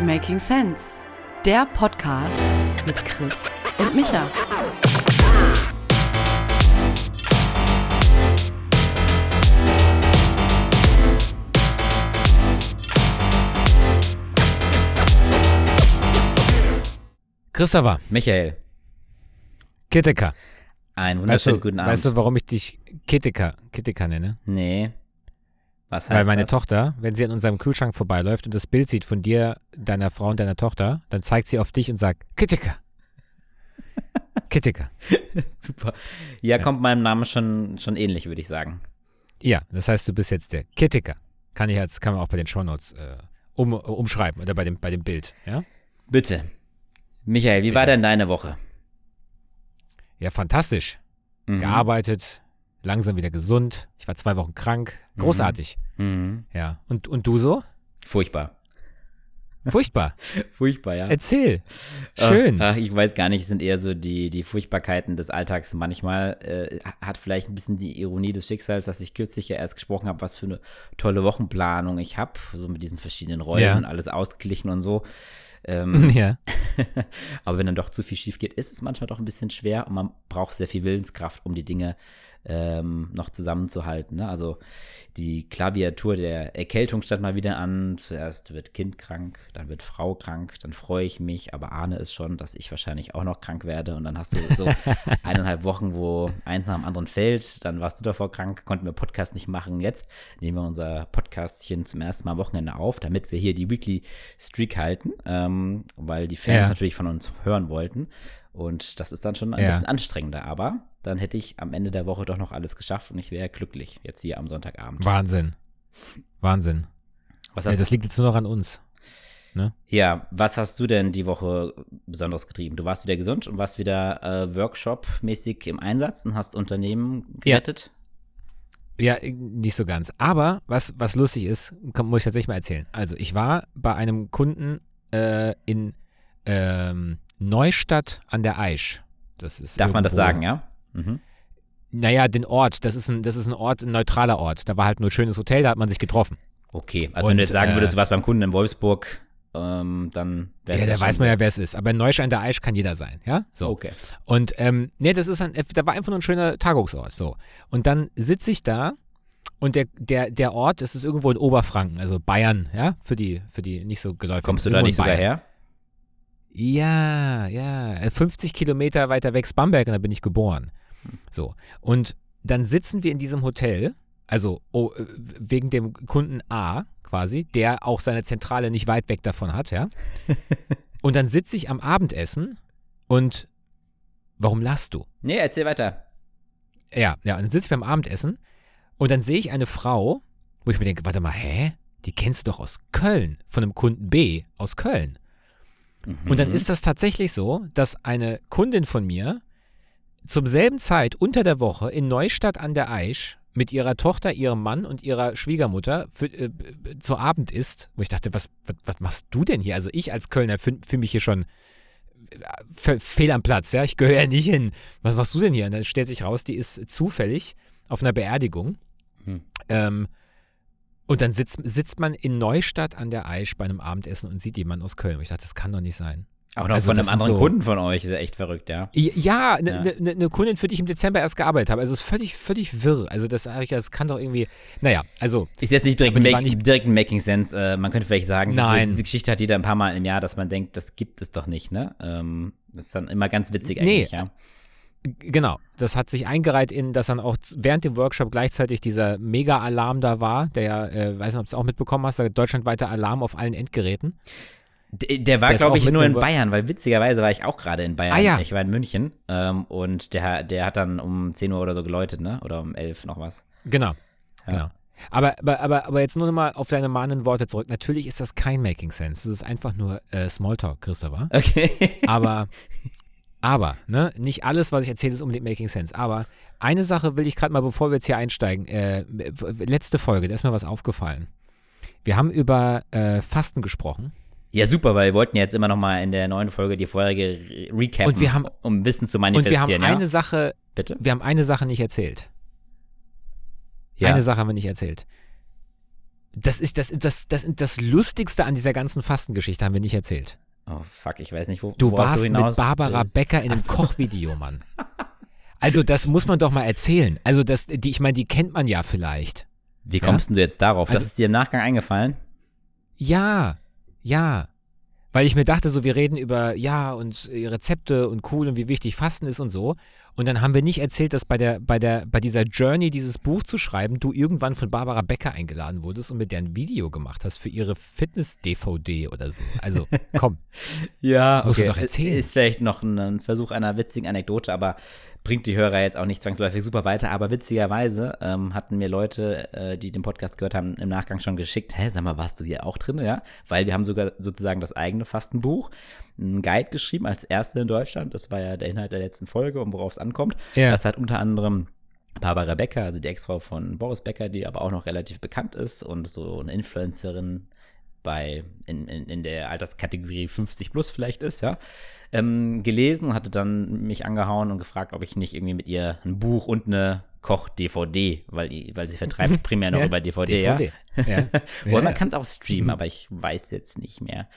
Making Sense, der Podcast mit Chris und Micha. Christopher, Michael, Kitteker. einen Weißt wunderschönen du, guten Abend. weißt du, warum ich dich Kitteker, Kitteker nenne? nee. Was heißt Weil meine das? Tochter, wenn sie an unserem Kühlschrank vorbeiläuft und das Bild sieht von dir, deiner Frau und deiner Tochter, dann zeigt sie auf dich und sagt, Kitteker. Kitteker. Super. Ja, kommt meinem Namen schon, schon ähnlich, würde ich sagen. Ja, das heißt, du bist jetzt der Kitteker. Kann ich jetzt, kann man auch bei den Shownotes äh, um, umschreiben oder bei dem, bei dem Bild, ja? Bitte. Michael, wie war Bitte. denn deine Woche? Ja, fantastisch. Mhm. Gearbeitet, langsam wieder gesund. Ich war zwei Wochen krank. Großartig. Mhm. Ja. Und, und du so? Furchtbar. Furchtbar. Furchtbar, ja. Erzähl. Schön. Ach, ach, ich weiß gar nicht, es sind eher so die, die Furchtbarkeiten des Alltags. Manchmal äh, hat vielleicht ein bisschen die Ironie des Schicksals, dass ich kürzlich ja erst gesprochen habe, was für eine tolle Wochenplanung ich habe, so mit diesen verschiedenen Rollen Ja. und alles ausgeglichen und so. Ähm, ja. Aber wenn dann doch zu viel schief geht, ist es manchmal doch ein bisschen schwer und man braucht sehr viel Willenskraft, um die Dinge ähm, noch zusammenzuhalten. Ne? Also die Klaviatur der Erkältung stand mal wieder an. Zuerst wird Kind krank, dann wird Frau krank, dann freue ich mich, aber ahne es schon, dass ich wahrscheinlich auch noch krank werde. Und dann hast du so eineinhalb Wochen, wo eins nach dem anderen fällt. Dann warst du davor krank, konnten wir Podcast nicht machen. Jetzt nehmen wir unser Podcastchen zum ersten Mal am Wochenende auf, damit wir hier die Weekly Streak halten, ähm, weil die Fans Ja. natürlich von uns hören wollten. Und das ist dann schon ein Ja. bisschen anstrengender. Aber dann hätte ich am Ende der Woche doch noch alles geschafft und ich wäre glücklich jetzt hier am Sonntagabend. Wahnsinn. Wahnsinn. Was Ja, hast, das liegt jetzt nur noch an uns. ja, was hast du denn die Woche besonders getrieben? Du warst wieder gesund und warst wieder äh, Workshop-mäßig im Einsatz und hast Unternehmen Ja. gerettet? Ja, nicht so ganz. Aber was, was lustig ist, muss ich tatsächlich mal erzählen. Also, ich war bei einem Kunden äh, in ähm, Neustadt an der Aisch. Das ist Darf man das sagen, ja? Mhm. Naja, den Ort. Das ist, ein, das ist ein Ort, ein neutraler Ort. Da war halt nur ein schönes Hotel, da hat man sich getroffen. Okay, also Und, wenn du jetzt sagen äh, würdest, du warst beim Kunden in Wolfsburg, ähm, dann wäre Ja, es da weiß man ja, wer es ist. Aber in Neustadt an der Aisch kann jeder sein, ja? So. Okay. Und ähm, nee, das ist ein, da war einfach nur ein schöner Tagungsort. So. Und dann sitze ich da und der, der, der Ort, das ist irgendwo in Oberfranken, also Bayern, ja, für die, für die nicht so geläufigen. Kommst du da nicht sogar her? Ja, ja. äh, 50 Kilometer weiter weg ist Bamberg und da bin ich geboren. So. Und dann sitzen wir in diesem Hotel, also oh, äh, wegen dem Kunden A quasi, der auch seine Zentrale nicht weit weg davon hat, ja. und dann sitze ich am Abendessen und warum lachst du? Nee, erzähl weiter. Ja, ja, und dann sitze ich beim Abendessen und dann sehe ich eine Frau, wo ich mir denke, warte mal, hä? Die kennst du doch aus Köln, von einem Kunden B aus Köln. Und dann Mhm. ist das tatsächlich so, dass eine Kundin von mir zum selben Zeit unter der Woche in Neustadt an der Aisch mit ihrer Tochter, ihrem Mann und ihrer Schwiegermutter für, äh, zu Abend isst, wo ich dachte, was, was, was machst du denn hier? Also ich als Kölner fühle fühl mich hier schon äh, fe- fehl am Platz, ja, ich gehöre ja nicht hin. Was machst du denn hier? Und dann stellt sich raus, die ist zufällig auf einer Beerdigung. Hm. Ähm, und dann sitzt, sitzt man in Neustadt an der Aisch bei einem Abendessen und sieht jemanden aus Köln. Und ich dachte, das kann doch nicht sein. Auch noch also von einem anderen so- Kunden von euch, ist ja echt verrückt, ja. Ja, eine Ja. ne, ne, ne Kundin, für die ich im Dezember erst gearbeitet habe. Also es ist völlig, völlig wirr. Also das, das kann doch irgendwie. Naja, also Ist jetzt nicht direkt, make, nicht- direkt ein Making Sense. Äh, man könnte vielleicht sagen, Nein. Diese, diese Geschichte hat jeder ein paar Mal im Jahr, dass man denkt, das gibt es doch nicht, ne? Ähm, das ist dann immer ganz witzig Nee. eigentlich, ja. Genau, das hat sich eingereiht in, dass dann auch während dem Workshop gleichzeitig dieser Mega-Alarm da war, der ja, äh, weiß nicht, ob du es auch mitbekommen hast, der deutschlandweite Alarm auf allen Endgeräten. Der war, Der ist glaube ich, nur in Bayern, weil witzigerweise war ich auch gerade in Bayern. Ah, ja. Ich war in München ähm, und der, der hat dann um 10 Uhr oder so geläutet, ne? Oder um 11 noch was. Genau. Ja. genau. Aber, aber, aber, aber jetzt nur noch mal auf deine mahnenden Worte zurück. Natürlich ist das kein Making Sense. Das ist einfach nur äh, Smalltalk, Christopher. Okay. Aber, aber, ne, nicht alles, was ich erzähle, ist unbedingt Making Sense. Aber eine Sache will ich gerade mal, bevor wir jetzt hier einsteigen, äh, letzte Folge, da ist mir was aufgefallen. Wir haben über äh, Fasten gesprochen. Ja, super, weil wir wollten ja jetzt immer noch mal in der neuen Folge die vorherige re- recappen, Und wir haben- um Wissen zu Und wir manifestieren, haben eine ja? Sache, Bitte? wir haben eine Sache nicht erzählt. Ja. Eine Sache haben wir nicht erzählt. Das ist das, das, das, das Lustigste an dieser ganzen Fastengeschichte haben wir nicht erzählt. Oh fuck, ich weiß nicht, wo Du warst hinaus mit Barbara willst. Becker in einem Kochvideo, Mann. Also das muss man doch mal erzählen. Also das, die, ich meine, die kennt man ja vielleicht. Wie kommst denn du jetzt darauf? das Also- ist dir im Nachgang eingefallen? Ja, ja. Weil ich mir dachte, so wir reden über ja und Rezepte und cool und wie wichtig Fasten ist und so. Und dann haben wir nicht erzählt, dass bei der bei der bei dieser Journey dieses Buch zu schreiben, du irgendwann von Barbara Becker eingeladen wurdest und mit der ein Video gemacht hast für ihre Fitness DVD oder so. Also komm, Ja, Musst du okay. doch erzählen. Ist vielleicht noch ein Versuch einer witzigen Anekdote, aber bringt die Hörer jetzt auch nicht zwangsläufig super weiter. Aber witzigerweise ähm, hatten mir Leute, äh, die den Podcast gehört haben, im Nachgang schon geschickt, hä, sag mal, warst du hier auch drin? Ja, weil wir haben sogar sozusagen das eigene Fastenbuch, einen Guide geschrieben als erste in Deutschland. Das war ja der Inhalt der letzten Folge und worauf es ankommt. Ja. Das hat unter anderem Barbara Becker, also die Ex-Frau von Boris Becker, die aber auch noch relativ bekannt ist und so eine Influencerin bei in, in, in der Alterskategorie 50 plus vielleicht ist, ja, ähm, gelesen und hatte dann mich angehauen und gefragt, ob ich nicht irgendwie mit ihr ein Buch und eine Koch-DVD, weil, weil sie vertreibt primär noch Ja, über DVD, ja. DVD. Ja. Ja, man ja. kann es auch streamen, aber ich weiß jetzt nicht mehr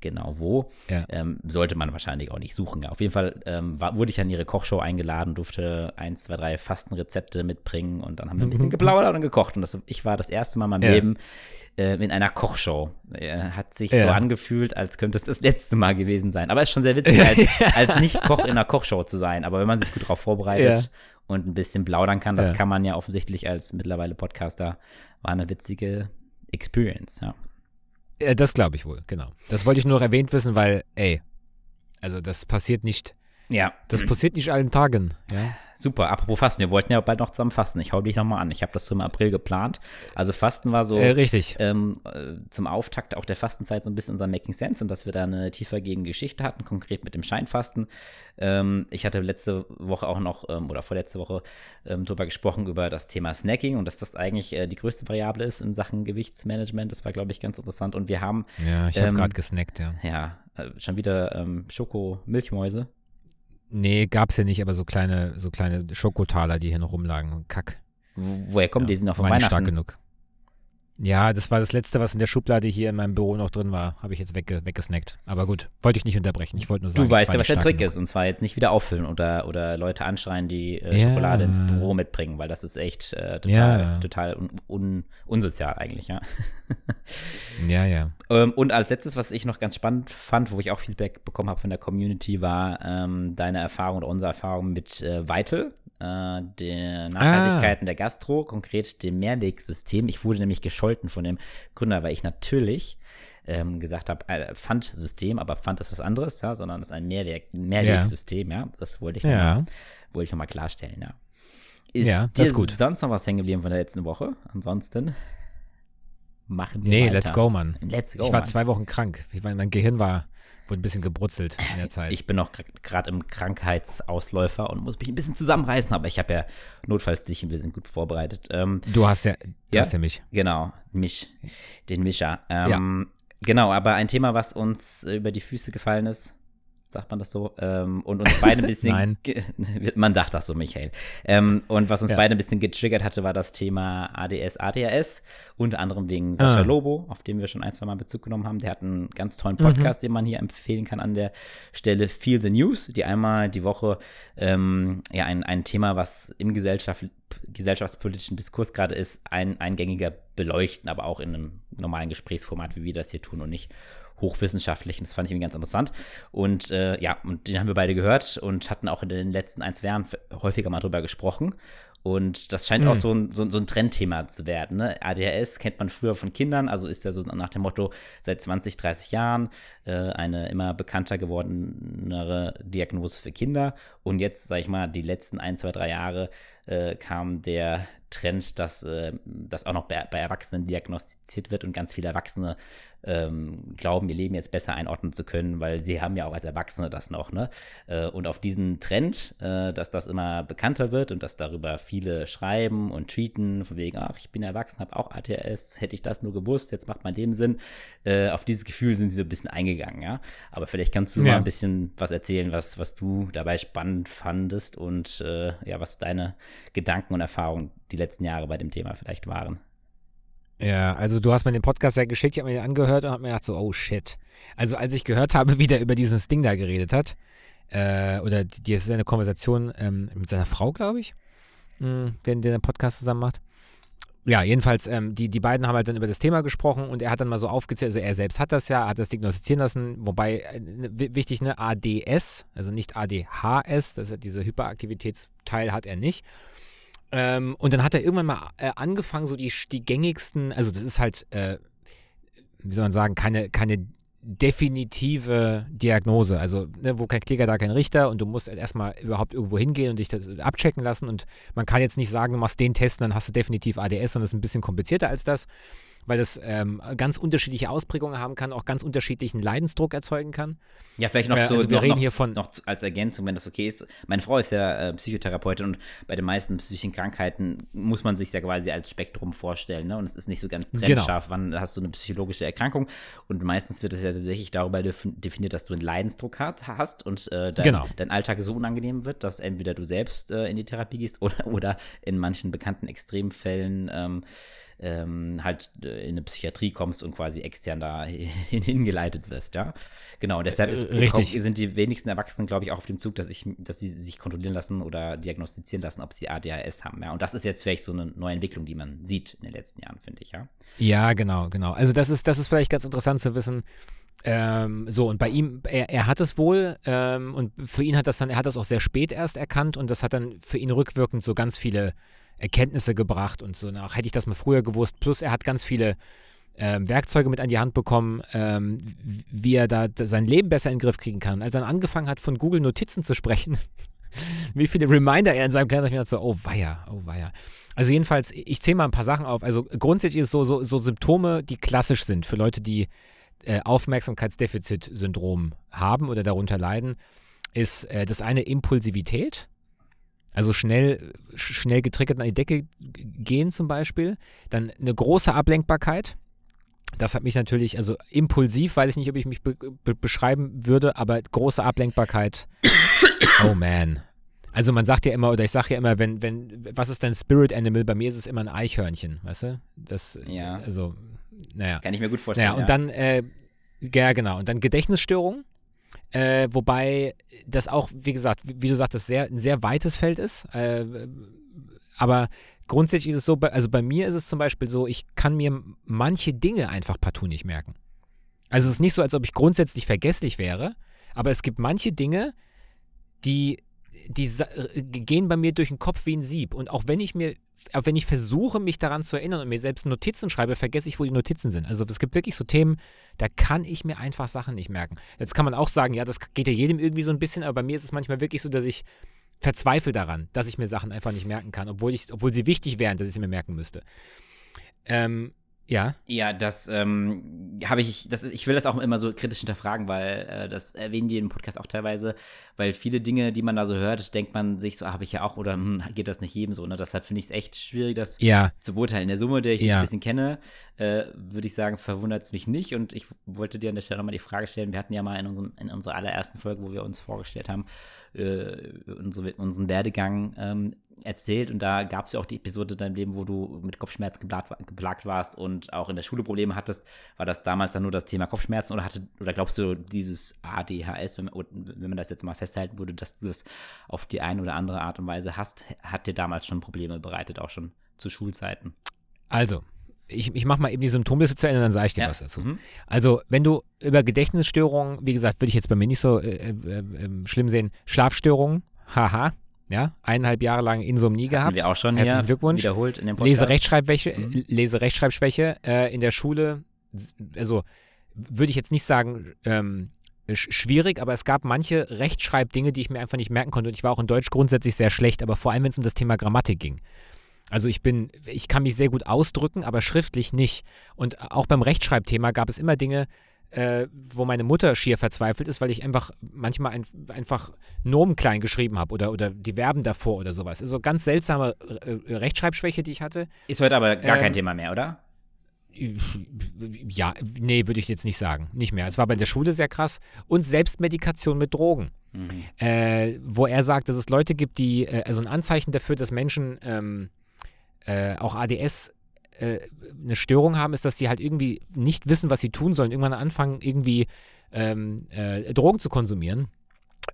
genau wo. Ja. Ähm, sollte man wahrscheinlich auch nicht suchen. Auf jeden Fall ähm, war, wurde ich an ihre Kochshow eingeladen, durfte eins, zwei, drei Fastenrezepte mitbringen und dann haben wir ein bisschen geplaudert und gekocht. Und das, ich war das erste Mal in meinem Ja. Leben äh, in einer Kochshow. Äh, hat sich so Ja. angefühlt, als könnte es das letzte Mal gewesen sein. Aber es ist schon sehr witzig, als, als Nicht-Koch in einer Kochshow zu sein. Aber wenn man sich gut darauf vorbereitet und ein bisschen plaudern kann, das kann man ja offensichtlich als mittlerweile Podcaster, war eine witzige Experience, ja. Ja, das glaube ich wohl, genau. Das wollte ich nur erwähnt wissen, weil, ey, also das passiert nicht, Ja, das passiert nicht allen Tagen, ja. super. Apropos Fasten, wir wollten ja bald noch zusammen fasten. Ich hau dich nochmal an. Ich habe das so im April geplant. Also Fasten war so Äh, richtig. ähm, äh, zum Auftakt auch der Fastenzeit so ein bisschen unser Making Sense und dass wir da eine tiefergehende Geschichte hatten, konkret mit dem Scheinfasten. Ähm, ich hatte letzte Woche auch noch ähm, oder vorletzte Woche ähm, drüber gesprochen über das Thema Snacking und dass das eigentlich äh, die größte Variable ist in Sachen Gewichtsmanagement. Das war, glaube ich, ganz interessant. Und wir haben Ja, ich habe ähm, gerade gesnackt, ja. ja äh, schon wieder ähm, Schoko-Milchmäuse. Nee, gab's ja nicht, aber so kleine, so kleine Schokotaler, die hier noch rumlagen. Kack. Wo- Woher kommen ja. die? Sind noch von nicht stark Weihnachten. genug. Ja, das war das Letzte, was in der Schublade hier in meinem Büro noch drin war. Habe ich jetzt wegge weggesnackt. Aber gut, wollte ich nicht unterbrechen. Ich wollte nur sagen, Du weißt ja, was der Trick genug. ist. Und zwar jetzt nicht wieder auffüllen oder, oder Leute anschreien, die äh, Ja. Schokolade ins Büro mitbringen, weil das ist echt äh, total, Ja. total un, un, unsozial eigentlich, ja. Ja, ja. ähm, und als letztes, was ich noch ganz spannend fand, wo ich auch Feedback bekommen habe von der Community, war ähm, deine Erfahrung oder unsere Erfahrung mit äh, Vital, äh, der Nachhaltigkeit in der Gastro, konkret dem Mehrwegsystem. Ich wurde nämlich gescholten von dem Gründer, weil ich natürlich ähm, gesagt habe, äh, Pfandsystem, aber Pfand ist was anderes, ja, sondern es ist ein Mehrweg, Mehrwegsystem, ja. Das wollte ich Ja. nochmal wollte ich noch mal klarstellen, ja. Ist Ja, das ist gut. sonst noch was hängen geblieben von der letzten Woche? Ansonsten machen wir Nee, weiter. let's go, Mann. Let's go, ich war Mann. zwei Wochen krank. Ich war, mein Gehirn war, wurde ein bisschen gebrutzelt in der Zeit. Ich bin noch gerade im Krankheitsausläufer und muss mich ein bisschen zusammenreißen, aber ich habe ja notfalls dich ein bisschen gut vorbereitet. Ähm, du hast ja, du Ja. hast ja mich. genau, mich, den Mischer. Ähm, Genau, aber ein Thema, was uns äh, über die Füße gefallen ist, sagt man das so, ähm, und uns beide ein bisschen, Nein. man sagt das so, Michael, ähm, und was uns Ja. beide ein bisschen getriggert hatte, war das Thema ADS, ADHS, unter anderem wegen Sascha Ah. Lobo, auf den wir schon ein, zwei Mal Bezug genommen haben. Der hat einen ganz Mhm. tollen Podcast, den man hier empfehlen kann an der Stelle, Feel the News, die einmal die Woche ähm, ja ein, ein Thema, was im Gesellschaft, gesellschaftspolitischen Diskurs gerade ist, ein, eingängiger beleuchten, aber auch in einem normalen Gesprächsformat, wie wir das hier tun und nicht hochwissenschaftlich. Und das fand ich irgendwie ganz interessant. Und äh, ja, und den haben wir beide gehört und hatten auch in den letzten ein, zwei Jahren häufiger mal drüber gesprochen. Und das scheint auch so ein, so, so ein Trendthema zu werden. Ne? ADHS kennt man früher von Kindern, also ist ja so nach dem Motto seit 20, 30 Jahren eine immer bekannter gewordenere Diagnose für Kinder. Und jetzt, sag ich mal, die letzten ein, zwei, drei Jahre äh, kam der Trend, dass äh, das auch noch bei, bei Erwachsenen diagnostiziert wird und ganz viele Erwachsene ähm, glauben, ihr Leben jetzt besser einordnen zu können, weil sie haben ja auch als Erwachsene das noch, ne? Äh, und auf diesen Trend, äh, dass das immer bekannter wird und dass darüber viele schreiben und tweeten, von wegen, ach, ich bin erwachsen, habe auch ATS, hätte ich das nur gewusst, jetzt macht mein Leben Sinn. Äh, auf dieses Gefühl sind sie so ein bisschen eingegangen, ja. Aber vielleicht kannst du Ja. mal ein bisschen was erzählen, was, was du dabei spannend fandest und äh, ja, was deine Gedanken und Erfahrungen die letzten Jahre bei dem Thema vielleicht waren. Ja, also du hast mir den Podcast ja geschickt, ich habe mir den angehört und habe mir gedacht so, oh shit. Also als ich gehört habe, wie der über dieses Ding da geredet hat, äh, oder die, die ist eine Konversation ähm, mit seiner Frau, glaube ich, mh, den, den der Podcast zusammen macht. Ja, jedenfalls, ähm, die, die beiden haben halt dann über das Thema gesprochen und er hat dann mal so aufgezählt, also er selbst hat das ja, hat das diagnostizieren lassen, wobei, äh, wichtig, ne, ADS, also nicht ADHS, das ist diese Hyperaktivitätsteil hat er nicht. Ähm, und dann hat er irgendwann mal äh, angefangen, so die, die gängigsten, also das ist halt, äh, wie soll man sagen, keine, keine definitive Diagnose. Also, ne, wo kein Kläger, da kein Richter und du musst erstmal überhaupt irgendwo hingehen und dich das abchecken lassen. Und man kann jetzt nicht sagen, du machst den Test dann hast du definitiv ADS und das ist ein bisschen komplizierter als das weil das ähm, ganz unterschiedliche Ausprägungen haben kann, auch ganz unterschiedlichen Leidensdruck erzeugen kann. Ja, vielleicht noch Äh, so, also wir noch, reden hier von- noch als Ergänzung, wenn das okay ist. Meine Frau ist ja äh, Psychotherapeutin und bei den meisten psychischen Krankheiten muss man sich ja quasi als Spektrum vorstellen. Ne? Und es ist nicht so ganz Genau. trennscharf, wann hast du eine psychologische Erkrankung. Und meistens wird es ja tatsächlich darüber def- definiert, dass du einen Leidensdruck hat, hast und äh, dein, Genau. dein Alltag so unangenehm wird, dass entweder du selbst äh, in die Therapie gehst oder, oder in manchen bekannten Extremfällen ähm, ähm, halt äh, in eine Psychiatrie kommst und quasi extern da hin, hingeleitet wirst, ja. Genau, deshalb ist, Äh, richtig. sind die wenigsten Erwachsenen, glaube ich, auch auf dem Zug, dass, ich, dass sie sich kontrollieren lassen oder diagnostizieren lassen, ob sie ADHS haben, ja. Und das ist jetzt vielleicht so eine neue Entwicklung, die man sieht in den letzten Jahren, finde ich, ja. Ja, genau, genau. Also das ist, das ist vielleicht ganz interessant zu wissen. Ähm, so, und bei ihm, er, er hat es wohl ähm, und für ihn hat das dann, er hat das auch sehr spät erst erkannt und das hat dann für ihn rückwirkend so ganz viele Erkenntnisse gebracht und so nach, hätte ich das mal früher gewusst. Plus er hat ganz viele ähm, Werkzeuge mit an die Hand bekommen, ähm, wie er da sein Leben besser in den Griff kriegen kann. Als er angefangen hat, von Google Notizen zu sprechen, wie viele Reminder er in seinem Kalender hat, so, oh weia, oh weia. Also jedenfalls, ich zähle mal ein paar Sachen auf. Also grundsätzlich ist es so, so, so Symptome, die klassisch sind für Leute, die äh, Aufmerksamkeitsdefizit-Syndrom haben oder darunter leiden, ist äh, das eine Impulsivität. Also schnell, sch- schnell getriggert an die Decke gehen zum Beispiel. Dann eine große Ablenkbarkeit. Das hat mich natürlich, also impulsiv, weiß ich nicht, ob ich mich be be beschreiben würde, aber große Ablenkbarkeit. Oh man. Also man sagt ja immer, oder ich sage ja immer, wenn, wenn, was ist dein Spirit Animal? Bei mir ist es immer ein Eichhörnchen, weißt du? Das, Ja. also, naja. Kann ich mir gut vorstellen. Naja, und dann, äh, ja, genau, und dann Gedächtnisstörungen, äh, wobei das auch, wie gesagt, wie, wie du sagtest, sehr, ein sehr weites Feld ist. Äh, aber grundsätzlich ist es so, also bei mir ist es zum Beispiel so, ich kann mir manche Dinge einfach partout nicht merken. Also es ist nicht so, als ob ich grundsätzlich vergesslich wäre, aber es gibt manche Dinge, die, die äh, gehen bei mir durch den Kopf wie ein Sieb. Und auch wenn ich mir, auch wenn ich versuche, mich daran zu erinnern und mir selbst Notizen schreibe, vergesse ich, wo die Notizen sind. Also es gibt wirklich so Themen, da kann ich mir einfach Sachen nicht merken. Jetzt kann man auch sagen, ja, das geht ja jedem irgendwie so ein bisschen, aber bei mir ist es manchmal wirklich so, dass ich verzweifle daran, dass ich mir Sachen einfach nicht merken kann, obwohl, ich, obwohl sie wichtig wären, dass ich sie mir merken müsste. Ähm, ja. Ja, das ähm, habe ich, das ist, ich will das auch immer so kritisch hinterfragen, weil äh, das erwähnen die im Podcast auch teilweise, weil viele Dinge, die man da so hört, denkt man sich so, ah, habe ich ja auch oder hm, geht das nicht jedem so, ne? Deshalb finde ich es echt schwierig, das Ja, zu beurteilen. In der Summe, der ich Ja. ein bisschen kenne, äh, würde ich sagen, verwundert es mich nicht. Und ich wollte dir an der Stelle nochmal die Frage stellen. Wir hatten ja mal in, unserem, in unserer allerersten Folge, wo wir uns vorgestellt haben, äh, unsere, unseren Werdegang ähm, erzählt. Und da gab es ja auch die Episode in deinem Leben, wo du mit Kopfschmerzen geplagt, wa- geplagt warst und auch in der Schule Probleme hattest. War das damals dann nur das Thema Kopfschmerzen oder, hatte, oder glaubst du, dieses ADHS, wenn, man- wenn man das jetzt mal festhalten würde, dass du das auf die eine oder andere Art und Weise hast, hat dir damals schon Probleme bereitet, auch schon zu Schulzeiten? also, ich, ich mache mal eben die Symptomliste zu Ende, dann sage ich dir was dazu. Mhm. Also, wenn du über Gedächtnisstörungen, wie gesagt, würde ich jetzt bei mir nicht so äh, äh, äh, schlimm sehen, Schlafstörungen, haha, ja, eineinhalb Jahre lang Insomnie gehabt. Haben wir auch schon Herzlichen hier Glückwunsch. wiederholt in dem Podcast. Lese-Rechtschreibschwäche, Mhm. Lese-Rechtschreibschwäche äh, in der Schule, also würde ich jetzt nicht sagen, ähm, sch schwierig, aber es gab manche Rechtschreibdinge, die ich mir einfach nicht merken konnte. Und ich war auch in Deutsch grundsätzlich sehr schlecht, aber vor allem, wenn es um das Thema Grammatik ging. Also ich bin, ich kann mich sehr gut ausdrücken, aber schriftlich nicht. Und auch beim Rechtschreibthema gab es immer Dinge, äh, wo meine Mutter schier verzweifelt ist, weil ich einfach manchmal ein, einfach Nomen klein geschrieben habe oder, oder die Verben davor oder sowas. Also ganz seltsame äh, Rechtschreibschwäche, die ich hatte. Ist heute aber gar Ähm, kein Thema mehr, oder? Ja, nee, würde ich jetzt nicht sagen. Nicht mehr. Es war bei der Schule sehr krass. Und Selbstmedikation mit Drogen. Mhm. Äh, wo er sagt, dass es Leute gibt, die, äh, also ein Anzeichen dafür, dass Menschen ähm, äh, auch ADS äh, eine Störung haben, ist, dass die halt irgendwie nicht wissen, was sie tun sollen, irgendwann anfangen, irgendwie ähm, äh, Drogen zu konsumieren,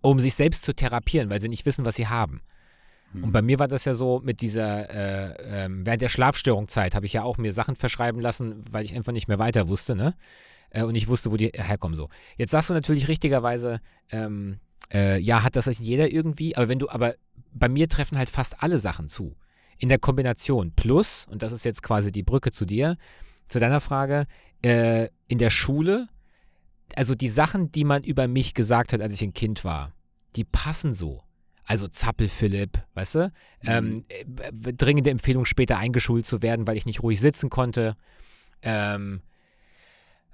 um sich selbst zu therapieren, weil sie nicht wissen, was sie haben. Und Mhm. bei mir war das ja so mit dieser, äh, ähm, während der Schlafstörungszeit habe ich ja auch mir Sachen verschreiben lassen, weil ich einfach nicht mehr weiter wusste, ne? Äh, und ich wusste, wo die herkommen so. Jetzt sagst du natürlich richtigerweise, ähm, äh, ja, hat das nicht jeder irgendwie, aber wenn du, aber bei mir treffen halt fast alle Sachen zu. In der Kombination. Plus, und das ist jetzt quasi die Brücke zu dir, zu deiner Frage, äh, in der Schule, also die Sachen, die man über mich gesagt hat, als ich ein Kind war, die passen so. Also Zappel Philipp, weißt du? Ähm, äh, dringende Empfehlung, später eingeschult zu werden, weil ich nicht ruhig sitzen konnte. Ähm,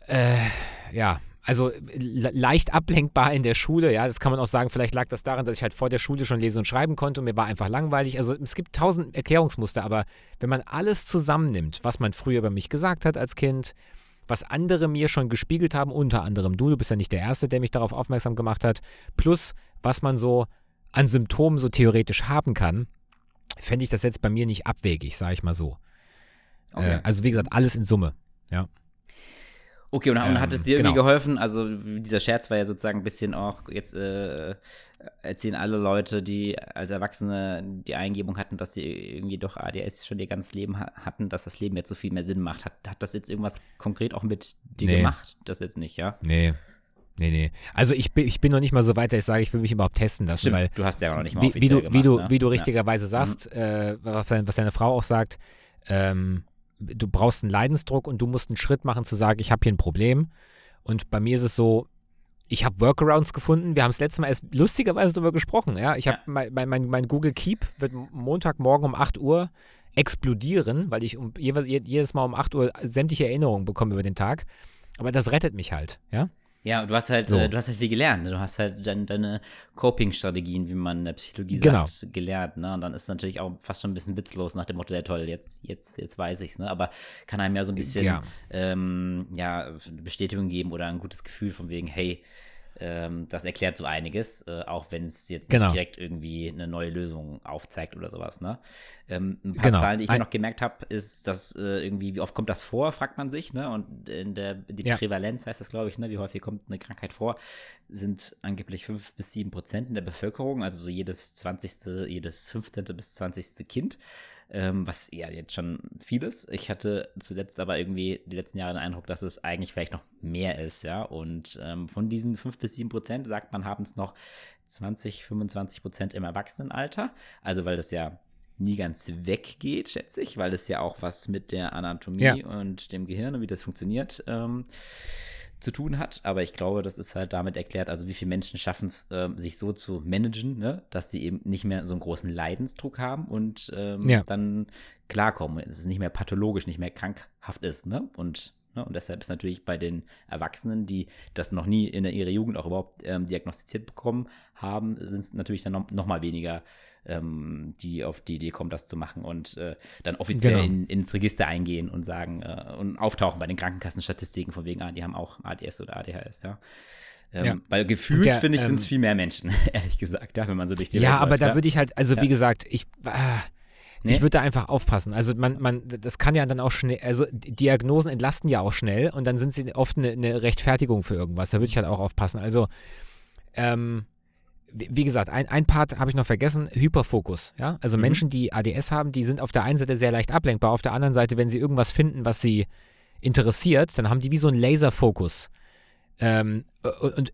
äh, ja, also le leicht ablenkbar in der Schule, ja, das kann man auch sagen, vielleicht lag das daran, dass ich halt vor der Schule schon lesen und schreiben konnte und mir war einfach langweilig. Also es gibt tausend Erklärungsmuster, aber wenn man alles zusammennimmt, was man früher über mich gesagt hat als Kind, was andere mir schon gespiegelt haben, unter anderem du, du bist ja nicht der Erste, der mich darauf aufmerksam gemacht hat, plus was man so an Symptomen so theoretisch haben kann, fände ich das jetzt bei mir nicht abwegig, sage ich mal so. Okay. Äh, also wie gesagt, alles in Summe. Ja. Okay, und, und Ähm, hat es dir irgendwie genau. geholfen? Also dieser Scherz war ja sozusagen ein bisschen auch, jetzt äh, erzählen alle Leute, die als Erwachsene die Eingebung hatten, dass sie irgendwie doch ADS schon ihr ganzes Leben ha hatten, dass das Leben jetzt so viel mehr Sinn macht. Hat, hat das jetzt irgendwas konkret auch mit dir Nee. gemacht? Das jetzt nicht, ja? Nee. Nee, nee. Also ich bin, ich bin noch nicht mal so weit, dass ich sage, ich will mich überhaupt testen lassen, Stimmt, weil du hast ja auch noch nicht mal wie, wie, du, gemacht, wie, du, ne? wie du Ja. Mhm. richtigerweise sagst, äh, was, dein, was deine Frau auch sagt, ähm, du brauchst einen Leidensdruck und du musst einen Schritt machen zu sagen, ich habe hier ein Problem. Und bei mir ist es so, ich habe Workarounds gefunden. Wir haben es letztes Mal erst lustigerweise darüber gesprochen. Ja, ich habe Ja. mein, mein, mein, mein Google Keep wird Montagmorgen um 8 Uhr explodieren, weil ich um, jeweils, jedes Mal um 8 Uhr sämtliche Erinnerungen bekomme über den Tag. Aber das rettet mich halt, ja. Ja, du hast halt, So. äh, du hast halt viel gelernt. ne? Du hast halt dein, deine Coping-Strategien, wie man in der Psychologie Genau. sagt, gelernt. Ne? Und dann ist es natürlich auch fast schon ein bisschen witzlos nach dem Motto, ja toll, jetzt, jetzt, jetzt weiß ich's, ne? Aber kann einem ja so ein bisschen Ja. ähm, ja, Bestätigung geben oder ein gutes Gefühl von wegen, hey, ähm, das erklärt so einiges, äh, auch wenn es jetzt Genau. nicht direkt irgendwie eine neue Lösung aufzeigt oder sowas. Ne? Ähm, ein paar Genau. Zahlen, die ich Ein- noch gemerkt habe, ist, dass äh, irgendwie, wie oft kommt das vor, fragt man sich, ne? Und in der die Ja. Prävalenz heißt das, glaube ich, ne? Wie häufig kommt eine Krankheit vor, sind angeblich 5 bis 7 Prozent in der Bevölkerung, also so jedes 20., jedes 15. bis 20. Kind. Ähm, was ja jetzt schon viel ist. Ich hatte zuletzt aber irgendwie die letzten Jahre den Eindruck, dass es eigentlich vielleicht noch mehr ist, ja. Und ähm, von diesen 5 bis 7 Prozent sagt man, haben es noch 20, 25 Prozent im Erwachsenenalter. Also weil das ja nie ganz weggeht, schätze ich, weil es ja auch was mit der Anatomie Ja. und dem Gehirn und wie das funktioniert ähm, zu tun hat. Aber ich glaube, das ist halt damit erklärt, also wie viele Menschen schaffen es, ähm, sich so zu managen, ne, dass sie eben nicht mehr so einen großen Leidensdruck haben und ähm, Ja. dann klarkommen. Es ist nicht mehr pathologisch, nicht mehr krankhaft ist, ne? Und Ne? Und deshalb ist natürlich bei den Erwachsenen, die das noch nie in ihrer Jugend auch überhaupt ähm, diagnostiziert bekommen haben, sind es natürlich dann noch, noch mal weniger, ähm, die auf die Idee kommen, das zu machen und äh, dann offiziell Genau. in, ins Register eingehen und sagen äh, und auftauchen bei den Krankenkassenstatistiken von wegen, ah, die haben auch ADS oder ADHS, ja. Ähm, Ja. Weil gefühlt, finde ich, sind es ähm, viel mehr Menschen, ehrlich gesagt, ja, wenn man so durch die Ja, Welt aber läuft, da ja. würde ich halt, also Ja. wie gesagt, ich, ah, Nee? ich würde da einfach aufpassen. Also man, man, das kann ja dann auch schnell, also Diagnosen entlasten ja auch schnell und dann sind sie oft eine, eine Rechtfertigung für irgendwas. Da würde ich halt auch aufpassen. Also, ähm, wie wie gesagt, ein, ein Part habe ich noch vergessen, Hyperfokus. Ja? Also Mhm. Menschen, die ADS haben, die sind auf der einen Seite sehr leicht ablenkbar, auf der anderen Seite, wenn sie irgendwas finden, was sie interessiert, dann haben die wie so einen Laserfokus. Ähm, und,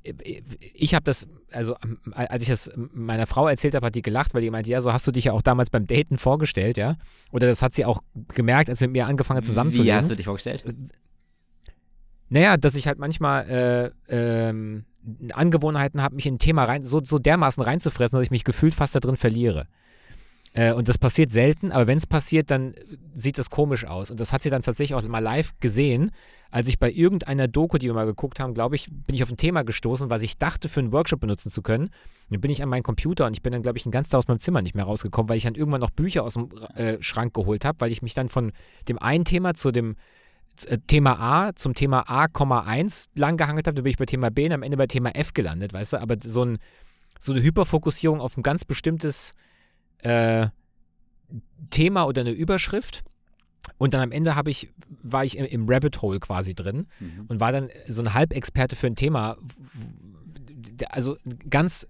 ich habe das, also als ich das meiner Frau erzählt habe, hat die gelacht, weil die meinte, ja, so hast du dich ja auch damals beim Daten vorgestellt, ja. Oder das hat sie auch gemerkt, als sie mit mir angefangen hat Wie zusammenzulegen. hast du dich vorgestellt? Naja, dass ich halt manchmal äh, ähm, Angewohnheiten habe, mich in ein Thema rein, so, so dermaßen reinzufressen, dass ich mich gefühlt fast da drin verliere. Äh, und das passiert selten, aber wenn es passiert, dann sieht das komisch aus. Und das hat sie dann tatsächlich auch mal live gesehen, als ich bei irgendeiner Doku, die wir mal geguckt haben, glaube ich, bin ich auf ein Thema gestoßen, was ich dachte, für einen Workshop benutzen zu können. Dann bin ich an meinen Computer und ich bin dann, glaube ich, ein ganzes Tag aus meinem Zimmer nicht mehr rausgekommen, weil ich dann irgendwann noch Bücher aus dem äh, Schrank geholt habe, weil ich mich dann von dem einen Thema zu dem Thema A zum Thema A,1 lang gehangelt habe, dann bin ich bei Thema B und am Ende bei Thema F gelandet, weißt du? Aber so, ein, so eine Hyperfokussierung auf ein ganz bestimmtes äh, Thema oder eine Überschrift, Und dann am Ende habe ich, war ich im, im Rabbit Hole quasi drin Mhm. und war dann so ein Halbexperte für ein Thema. Also ganz, ga-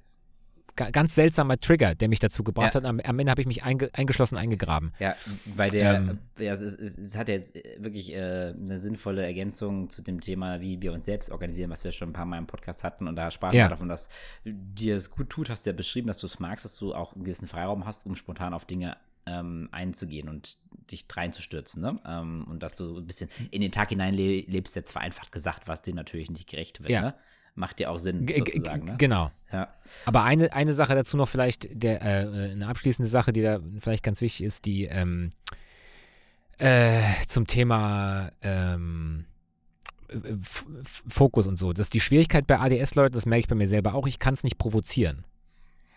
ganz seltsamer Trigger, der mich dazu gebracht Ja. hat. Am, am Ende habe ich mich einge, eingeschlossen eingegraben. Ja, bei der, Ähm. ja, es, es, es hat jetzt äh, wirklich äh, eine sinnvolle Ergänzung zu dem Thema, wie wir uns selbst organisieren, was wir schon ein paar Mal im Podcast hatten. Und da sprachen Ja. wir davon, dass dir es gut tut, hast du ja beschrieben, dass du es magst, dass du auch einen gewissen Freiraum hast, um spontan auf Dinge ähm, einzugehen und dich reinzustürzen. Ne? Ähm, und dass du ein bisschen in den Tag hinein le lebst, jetzt vereinfacht gesagt, was dem natürlich nicht gerecht wird. Ja. Ne? Macht dir auch Sinn, sozusagen. Ne? Genau. Ja. Aber eine, eine Sache dazu noch vielleicht, der, äh, eine abschließende Sache, die da vielleicht ganz wichtig ist, die ähm, äh, zum Thema ähm, F Fokus und so. Das ist die Schwierigkeit bei ADS-Leuten, das merke ich bei mir selber auch, ich kann es nicht provozieren.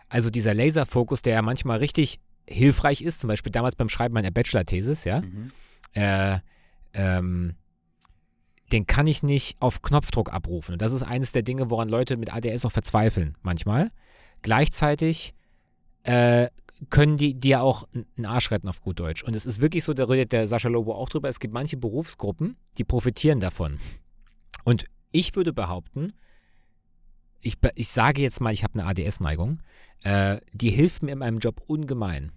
Also dieser Laserfokus, der ja manchmal richtig hilfreich ist, zum Beispiel damals beim Schreiben meiner Bachelor-Thesis, ja, Mhm. äh, ähm, den kann ich nicht auf Knopfdruck abrufen. Und das ist eines der Dinge, woran Leute mit ADS auch verzweifeln, manchmal. Gleichzeitig äh, können die dir auch einen Arsch retten auf gut Deutsch. Und es ist wirklich so, da redet der Sascha Lobo auch drüber, es gibt manche Berufsgruppen, die profitieren davon. Und ich würde behaupten, ich, ich sage jetzt mal, ich habe eine ADS-Neigung, äh, die hilft mir in meinem Job ungemein.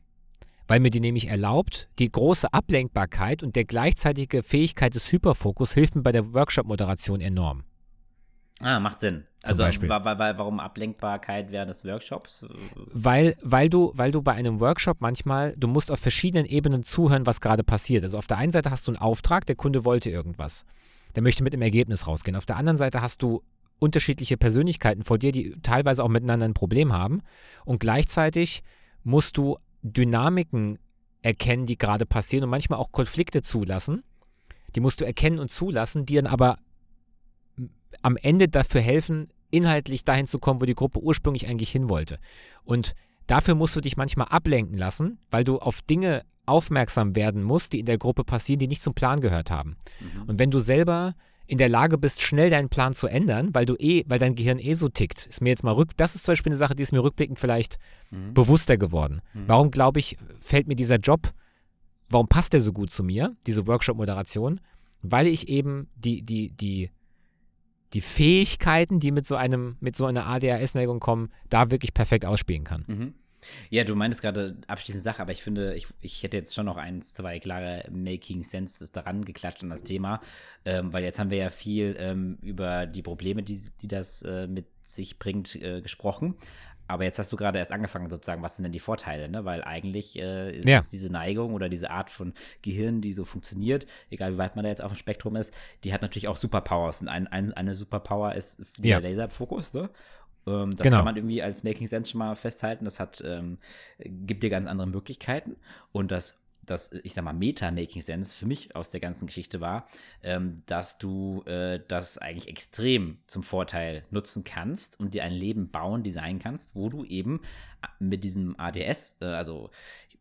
Weil mir die nämlich erlaubt, die große Ablenkbarkeit und der gleichzeitige Fähigkeit des Hyperfokus hilft mir bei der Workshop-Moderation enorm. Ah, macht Sinn. Zum also, Beispiel. wa wa wa warum Ablenkbarkeit während des Workshops? Weil, weil, du, weil du bei einem Workshop manchmal, du musst auf verschiedenen Ebenen zuhören, was gerade passiert. Also auf der einen Seite hast du einen Auftrag, der Kunde wollte irgendwas. Der möchte mit einem Ergebnis rausgehen. Auf der anderen Seite hast du unterschiedliche Persönlichkeiten vor dir, die teilweise auch miteinander ein Problem haben. Und gleichzeitig musst du Dynamiken erkennen, die gerade passieren und manchmal auch Konflikte zulassen. Die musst du erkennen und zulassen, die dann aber am Ende dafür helfen, inhaltlich dahin zu kommen, wo die Gruppe ursprünglich eigentlich hin wollte. Und dafür musst du dich manchmal ablenken lassen, weil du auf Dinge aufmerksam werden musst, die in der Gruppe passieren, die nicht zum Plan gehört haben. Mhm. Und wenn du selber in der Lage bist, schnell deinen Plan zu ändern, weil du eh, weil dein Gehirn eh so tickt, ist mir jetzt mal rück, das ist zum Beispiel eine Sache, die ist mir rückblickend vielleicht Mhm. bewusster geworden. Mhm. Warum glaube ich, fällt mir dieser Job, warum passt der so gut zu mir, diese Workshop-Moderation? Weil ich eben die, die, die, die Fähigkeiten, die mit so einem, mit so einer ADHS-Neigung kommen, da wirklich perfekt ausspielen kann. Mhm. Ja, du meintest gerade abschließende Sache, aber ich finde, ich, ich hätte jetzt schon noch eins, zwei klare Making Senses daran geklatscht an das Thema, ähm, weil jetzt haben wir ja viel ähm, über die Probleme, die, die das äh, mit sich bringt, äh, gesprochen. Aber jetzt hast du gerade erst angefangen, sozusagen, was sind denn die Vorteile, ne? Weil eigentlich äh, ist Ja. diese Neigung oder diese Art von Gehirn, die so funktioniert, egal wie weit man da jetzt auf dem Spektrum ist, die hat natürlich auch Superpowers. Und ein, ein, eine Superpower ist der Ja. Laserfokus, ne? Ähm, das Genau. kann man irgendwie als Making Sense schon mal festhalten. Das hat, ähm, gibt dir ganz andere Möglichkeiten. Und das, das ich sag mal, Meta-Making Sense für mich aus der ganzen Geschichte war, ähm, dass du äh, das eigentlich extrem zum Vorteil nutzen kannst und dir ein Leben bauen, designen kannst, wo du eben mit diesem ADS, äh, also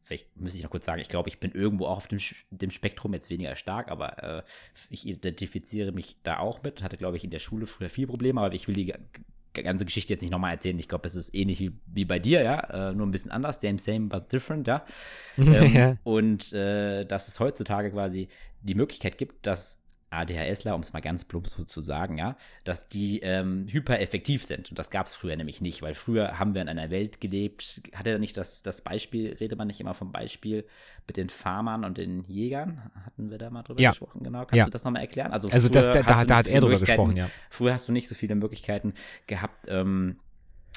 vielleicht müsste ich noch kurz sagen, ich glaube, ich bin irgendwo auch auf dem, dem Spektrum, jetzt weniger stark, aber äh, ich identifiziere mich da auch mit. Hatte, glaube ich, in der Schule früher viel Probleme, aber ich will die ganze Geschichte jetzt nicht nochmal erzählen. Ich glaube, es ist ähnlich wie, wie bei dir, ja, äh, nur ein bisschen anders, same, same, but different, ja. Ähm. Und äh, dass es heutzutage quasi die Möglichkeit gibt, dass ADHSler, um es mal ganz plump so zu sagen, ja, dass die ähm, hypereffektiv sind. Und das gab es früher nämlich nicht, weil früher haben wir in einer Welt gelebt, hat er nicht das, das Beispiel, redet man nicht immer vom Beispiel mit den Farmern und den Jägern? Hatten wir da mal drüber Ja. gesprochen, genau. Kannst Ja. du das nochmal erklären? Also, Also das, da, da, da hat er drüber gesprochen, ja. Früher hast du nicht so viele Möglichkeiten gehabt, ähm,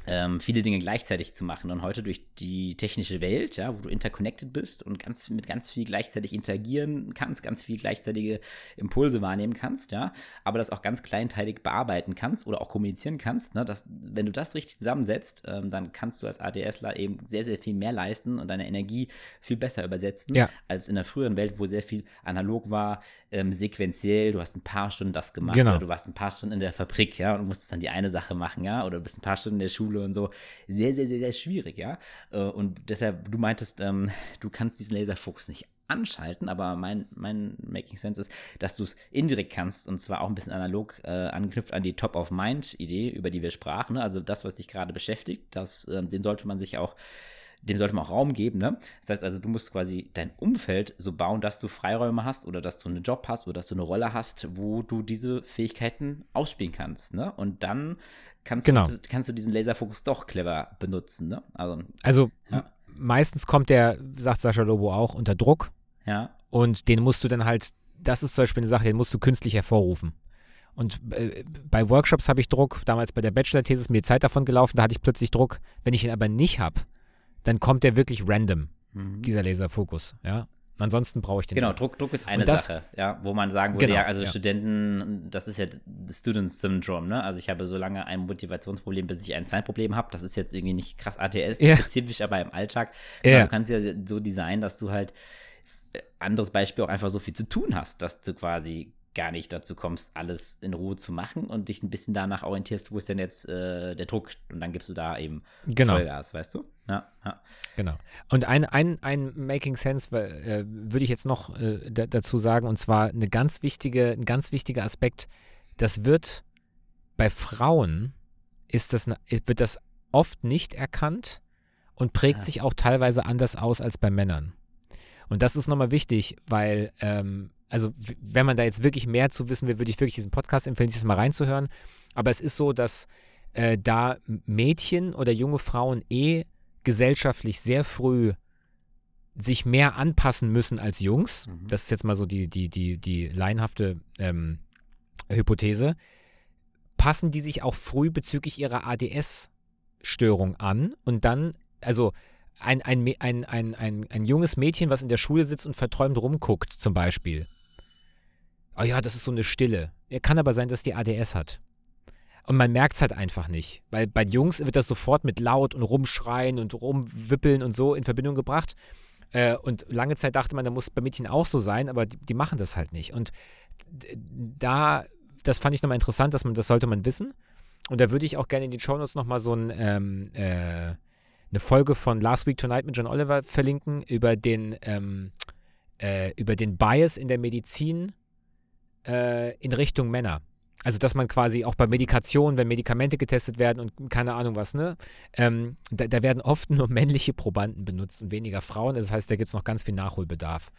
ähm, viele Dinge gleichzeitig zu machen. Und heute durch die technische Welt, ja, wo du interconnected bist und ganz, mit ganz viel gleichzeitig interagieren kannst, ganz viel gleichzeitige Impulse wahrnehmen kannst, ja, aber das auch ganz kleinteilig bearbeiten kannst oder auch kommunizieren kannst, ne, dass, wenn du das richtig zusammensetzt, ähm, dann kannst du als ADSler eben sehr, sehr viel mehr leisten und deine Energie viel besser übersetzen, Ja. als in der früheren Welt, wo sehr viel analog war, ähm, sequenziell, du hast ein paar Stunden das gemacht Genau. oder du warst ein paar Stunden in der Fabrik, ja, und musstest dann die eine Sache machen, ja, oder du bist ein paar Stunden in der Schule und so. Sehr, sehr, sehr, sehr schwierig, ja. Äh, Und deshalb, du meintest, ähm, du kannst diesen Laserfokus nicht anschalten, aber mein, mein Making Sense ist, dass du es indirekt kannst und zwar auch ein bisschen analog äh, angeknüpft an die Top-of-Mind-Idee, über die wir sprachen. ne? Also das, was dich gerade beschäftigt, das, ähm, den sollte man sich auch dem sollte man auch Raum geben, ne? Das heißt also, du musst quasi dein Umfeld so bauen, dass du Freiräume hast oder dass du einen Job hast oder dass du eine Rolle hast, wo du diese Fähigkeiten ausspielen kannst, ne? Und dann kannst, Genau. du, kannst du diesen Laserfokus doch clever benutzen, ne? Also, Also Ja. meistens kommt der, sagt Sascha Lobo auch, unter Druck ja. und den musst du dann halt, das ist zum Beispiel eine Sache, den musst du künstlich hervorrufen. Und äh, bei Workshops habe ich Druck, damals bei der Bachelor-These ist mir die Zeit davon gelaufen, da hatte ich plötzlich Druck. Wenn ich ihn aber nicht habe, dann kommt der wirklich random, Mhm. dieser Laserfokus, ja. Ansonsten brauche ich den Genau, nicht. Druck, Druck ist eine das- Sache, ja, wo man sagen würde, Genau, ja, also ja. Studenten, das ist ja das Student Syndrome, ne? Also ich habe so lange ein Motivationsproblem, bis ich ein Zeitproblem habe. Das ist jetzt irgendwie nicht krass ATS-spezifisch, aber im Alltag. Ja. Genau, du kannst ja so designen, dass du halt, äh, anderes Beispiel, auch einfach so viel zu tun hast, dass du quasi gar nicht dazu kommst, alles in Ruhe zu machen und dich ein bisschen danach orientierst, wo ist denn jetzt äh, der Druck? Und dann gibst du da eben Genau. Vollgas, weißt du? Ja, ja. Genau. Und ein, ein, ein Making Sense äh, würde ich jetzt noch äh, da, dazu sagen, und zwar eine ganz wichtige, ein ganz wichtiger Aspekt, das wird bei Frauen ist das, ne- wird das oft nicht erkannt und prägt Ja. sich auch teilweise anders aus als bei Männern. Und das ist nochmal wichtig, weil, ähm, also wenn man da jetzt wirklich mehr zu wissen will, würde ich wirklich diesen Podcast empfehlen, sich das mal reinzuhören. Aber es ist so, dass äh, da Mädchen oder junge Frauen eh gesellschaftlich sehr früh sich mehr anpassen müssen als Jungs. Mhm. Das ist jetzt mal so die, die, die, die laienhafte ähm, Hypothese. Passen die sich auch früh bezüglich ihrer ADS-Störung an und dann, also ein, ein, ein, ein, ein, ein junges Mädchen, was in der Schule sitzt und verträumt rumguckt, zum Beispiel. Oh ja, das ist so eine Stille. Ja, kann aber sein, dass die ADS hat. Und man merkt es halt einfach nicht. Weil bei Jungs wird das sofort mit laut und rumschreien und rumwippeln und so in Verbindung gebracht. Äh, und lange Zeit dachte man, da muss bei Mädchen auch so sein, aber die, die machen das halt nicht. Und da, das fand ich nochmal interessant, dass man, das sollte man wissen. Und da würde ich auch gerne in die Shownotes nochmal so ein, ähm, äh, eine Folge von Last Week Tonight mit John Oliver verlinken über den, ähm, äh, über den Bias in der Medizin äh, in Richtung Männer. Also, dass man quasi auch bei Medikation, wenn Medikamente getestet werden und keine Ahnung was, ne, ähm, da, da werden oft nur männliche Probanden benutzt und weniger Frauen. Das heißt, da gibt es noch ganz viel Nachholbedarf.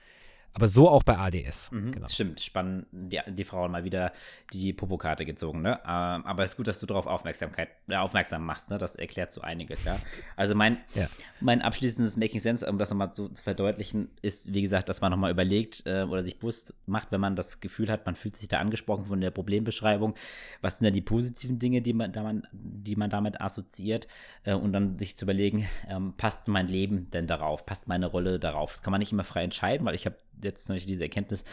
Aber so auch bei ADS. Mhm, Genau. Stimmt, spannend, die, die Frauen mal wieder die Popokarte gezogen, ne? Ähm, aber es ist gut, dass du darauf Aufmerksamkeit, äh, aufmerksam machst, ne? Das erklärt so einiges, ja. Also mein, Ja. mein abschließendes Making Sense, um das nochmal zu, zu verdeutlichen, ist, wie gesagt, dass man nochmal überlegt äh, oder sich bewusst macht, wenn man das Gefühl hat, man fühlt sich da angesprochen von der Problembeschreibung, was sind denn die positiven Dinge, die man, da man, die man damit assoziiert äh, und dann sich zu überlegen, ähm, passt mein Leben denn darauf, passt meine Rolle darauf? Das kann man nicht immer frei entscheiden, weil ich habe jetzt zum Beispiel diese Erkenntnis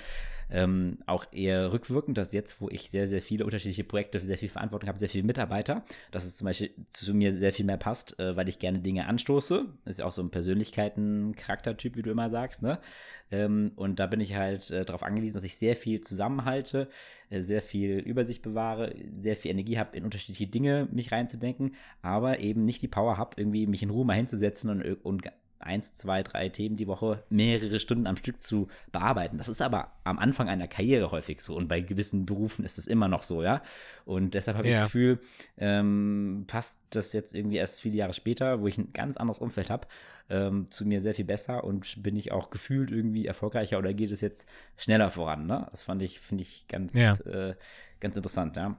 ähm, auch eher rückwirkend, dass jetzt, wo ich sehr, sehr viele unterschiedliche Projekte, sehr viel Verantwortung habe, sehr viele Mitarbeiter, dass es zum Beispiel zu mir sehr viel mehr passt, äh, weil ich gerne Dinge anstoße. Das ist ja auch so ein Persönlichkeiten-Charaktertyp, wie du immer sagst, ne? Ähm, und da bin ich halt äh, darauf angewiesen, dass ich sehr viel zusammenhalte, äh, sehr viel Übersicht bewahre, sehr viel Energie habe, in unterschiedliche Dinge mich reinzudenken, aber eben nicht die Power habe, irgendwie mich in Ruhe mal hinzusetzen und, und eins, zwei, drei Themen die Woche mehrere Stunden am Stück zu bearbeiten. Das ist aber am Anfang einer Karriere häufig so und bei gewissen Berufen ist es immer noch so, ja. Und deshalb habe ich Ja. das Gefühl, ähm, passt das jetzt irgendwie erst viele Jahre später, wo ich ein ganz anderes Umfeld habe, ähm, zu mir sehr viel besser und bin ich auch gefühlt irgendwie erfolgreicher oder geht es jetzt schneller voran, ne? Das fand ich, finde ich ganz, Ja. äh, ganz interessant, ja.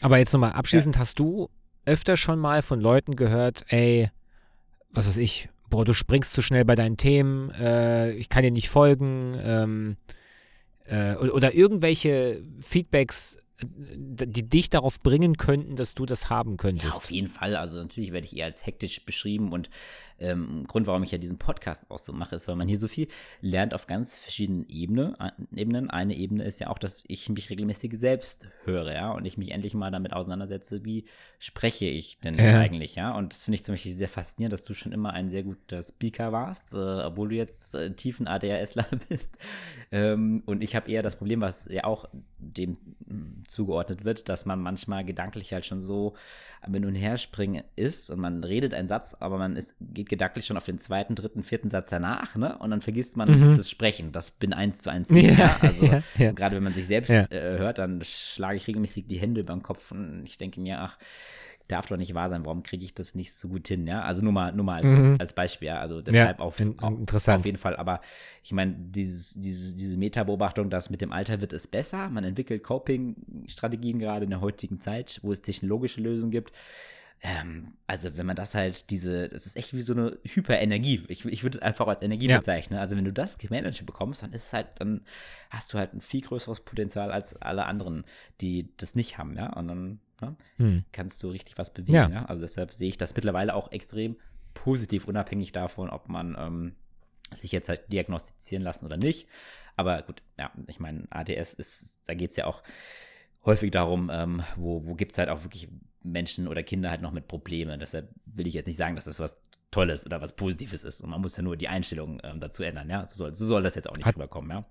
Aber jetzt nochmal abschließend, hast du öfter schon mal von Leuten gehört, ey, was weiß ich, boah, du springst zu schnell bei deinen Themen, äh, ich kann dir nicht folgen, ähm, äh, oder, irgendwelche Feedbacks, die dich darauf bringen könnten, dass du das haben Ja, könntest. auf jeden Fall. Also natürlich werde ich eher als hektisch beschrieben und ähm, Grund, warum ich ja diesen Podcast auch so mache, ist, weil man hier so viel lernt auf ganz verschiedenen Ebene, Ebenen. Eine Ebene ist ja auch, dass ich mich regelmäßig selbst höre, ja, und ich mich endlich mal damit auseinandersetze, wie spreche ich denn Ja. eigentlich, ja. Und das finde ich zum Beispiel sehr faszinierend, dass du schon immer ein sehr guter Speaker warst, äh, obwohl du jetzt äh, tiefen ADHSler bist. Ähm, und ich habe eher das Problem, was ja auch dem mm, zugeordnet wird, dass man manchmal gedanklich halt schon so am Hin und Herspringen ist und man redet einen Satz, aber man ist, geht gedanklich schon auf den zweiten, dritten, vierten Satz danach, ne? Und dann vergisst man Mhm. das Sprechen. Das bin eins zu eins nicht, Ja, ja. Also ja, ja. gerade wenn man sich selbst äh, hört, dann schlage ich regelmäßig die Hände über den Kopf und ich denke mir, ach, darf doch nicht wahr sein, warum kriege ich das nicht so gut hin, ja? Also nur mal, nur mal als, Mhm. als Beispiel, ja. Also deshalb Ja, auf, in- auf, interessant. auf jeden Fall. Aber ich meine, dieses, dieses, diese Meta-Beobachtung, dass mit dem Alter wird es besser, man entwickelt Coping-Strategien gerade in der heutigen Zeit, wo es technologische Lösungen gibt. Ähm, also wenn man das halt, diese, das ist echt wie so eine Hyperenergie. Ich, ich würde es einfach als Energie Ja. bezeichnen. Also wenn du das gemanagt bekommst, dann ist es halt, dann hast du halt ein viel größeres Potenzial als alle anderen, die das nicht haben, ja. Und dann ne, Hm. kannst du richtig was bewegen, Ja. ja. Also deshalb sehe ich das mittlerweile auch extrem positiv, unabhängig davon, ob man ähm, sich jetzt halt diagnostizieren lassen oder nicht. Aber gut, ja, ich meine, ADS ist, da geht es ja auch häufig darum, ähm, wo, wo gibt es halt auch wirklich Menschen oder Kinder halt noch mit Problemen. Deshalb will ich jetzt nicht sagen, dass das was Tolles oder was Positives ist. Und man muss ja nur die Einstellung ähm, dazu ändern, ja. So soll, so soll das jetzt auch nicht Hat- rüberkommen, ja.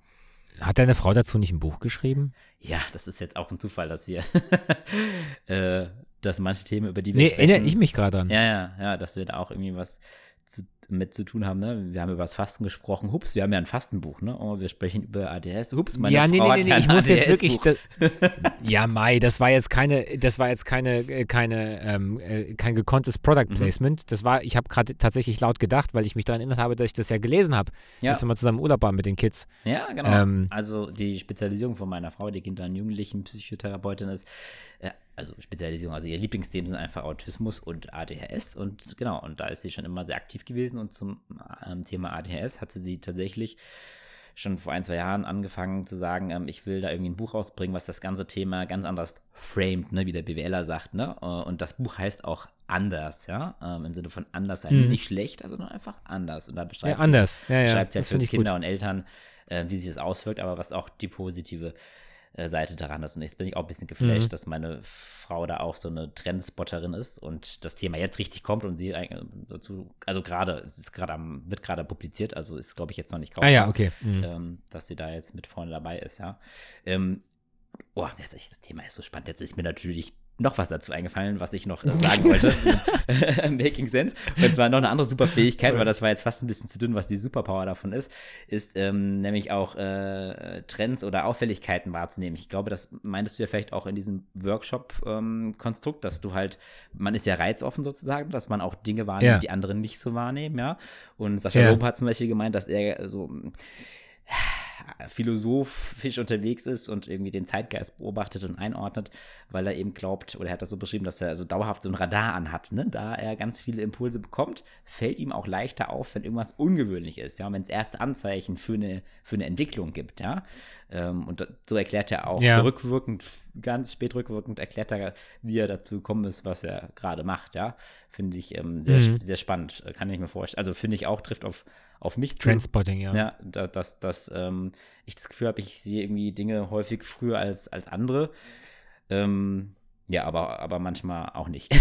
Hat deine Frau dazu nicht ein Buch geschrieben? Ja, das ist jetzt auch ein Zufall, dass wir, äh, dass manche Themen, über die wir Nee, sprechen, erinnere ich mich gerade an. Ja, ja, ja, dass wir da auch irgendwie was zu, mit zu tun haben. Ne? Wir haben über das Fasten gesprochen. Hups, wir haben ja ein Fastenbuch, ne? Oh, wir sprechen über ADHS. Hups, meine ja, nee, Frau nee, nee, nee, ich muss jetzt wirklich. Das, ja, Mai, das war jetzt keine, das war jetzt keine, äh, keine, ähm, äh, kein gekonntes Product Mhm. Placement. Das war, ich habe gerade tatsächlich laut gedacht, weil ich mich daran erinnert habe, dass ich das ja gelesen habe, Ja. als wir mal zusammen Urlaub waren mit den Kids. Ja, genau. Ähm, also die Spezialisierung von meiner Frau, die Kinder- und Jugendlichen-Psychotherapeutin ist, äh, also Spezialisierung, also ihr Lieblingsthemen sind einfach Autismus und ADHS und genau, und da ist sie schon immer sehr aktiv gewesen und zum ähm, Thema ADHS hatte sie tatsächlich schon vor ein, zwei Jahren angefangen zu sagen, ähm, ich will da irgendwie ein Buch rausbringen, was das ganze Thema ganz anders framed, ne, wie der BWLer sagt, ne? Äh, Und das Buch heißt auch anders, ja, ähm, im Sinne von anders sein, Mhm. nicht schlecht, also nur einfach anders. Und da beschreibt Ja, sie- anders. Ja, ja. schreibt es ja das für Kinder gut. und Eltern, äh, wie sich das auswirkt, aber was auch die positive Seite daran ist. Und jetzt bin ich auch ein bisschen geflasht, Mhm. dass meine Frau da auch so eine Trendspotterin ist und das Thema jetzt richtig kommt und sie dazu, also gerade, es ist gerade am, wird gerade publiziert, also ist, glaube ich, jetzt noch nicht Ah ja, okay. Mhm. ähm, dass sie da jetzt mit vorne dabei ist, ja. Ähm, oh, jetzt, das Thema ist so spannend. Jetzt ist mir natürlich noch was dazu eingefallen, was ich noch äh, sagen wollte. Making Sense. Und zwar noch eine andere Superfähigkeit, weil das war jetzt fast ein bisschen zu dünn, was die Superpower davon ist, ist ähm, nämlich auch äh, Trends oder Auffälligkeiten wahrzunehmen. Ich glaube, das meintest du ja vielleicht auch in diesem Workshop-Konstrukt, dass du halt, man ist ja reizoffen sozusagen, dass man auch Dinge wahrnimmt, Ja. die andere nicht so wahrnehmen, ja. Und Sascha Ja. Lob hat zum Beispiel gemeint, dass er so philosophisch unterwegs ist und irgendwie den Zeitgeist beobachtet und einordnet, weil er eben glaubt, oder er hat das so beschrieben, dass er so dauerhaft so ein Radar anhat, ne? Da er ganz viele Impulse bekommt, fällt ihm auch leichter auf, wenn irgendwas ungewöhnlich ist, ja, wenn es erste Anzeichen für eine, für eine Entwicklung gibt, ja. Ähm, und so erklärt er auch Ja. so rückwirkend, ganz spät rückwirkend erklärt er, wie er dazu gekommen ist, was er gerade macht, ja. Finde ich ähm, sehr, Mhm. sehr spannend, äh, kann ich mir vorstellen. Also finde ich auch, trifft auf, auf mich zu. Trendspotting, ja. Ja, da- dass, dass ähm, ich das Gefühl habe, ich sehe irgendwie Dinge häufig früher als, als andere. Ähm, ja, aber, aber manchmal auch nicht.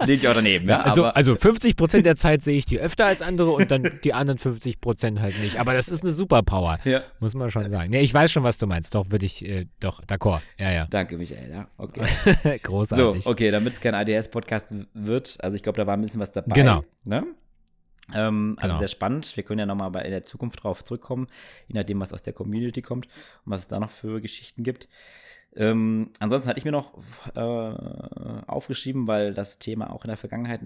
Liege ich auch daneben, ja. also, aber, also 50 Prozent der Zeit sehe ich die öfter als andere und dann die anderen 50 Prozent halt nicht. Aber das ist eine Superpower, ja. muss man schon sagen. Nee, ich weiß schon, was du meinst. Doch, würde ich, äh, doch, d'accord. Ja, ja. Danke, Michael, ja. Okay. Großartig. So, okay, damit es kein ADS-Podcast wird, also ich glaube, da war ein bisschen was dabei. Genau. Ne? Ähm, also Genau. sehr spannend. Wir können ja nochmal in der Zukunft drauf zurückkommen, je nachdem, was aus der Community kommt und was es da noch für Geschichten gibt. Ähm, ansonsten hatte ich mir noch äh, aufgeschrieben, weil das Thema auch in der Vergangenheit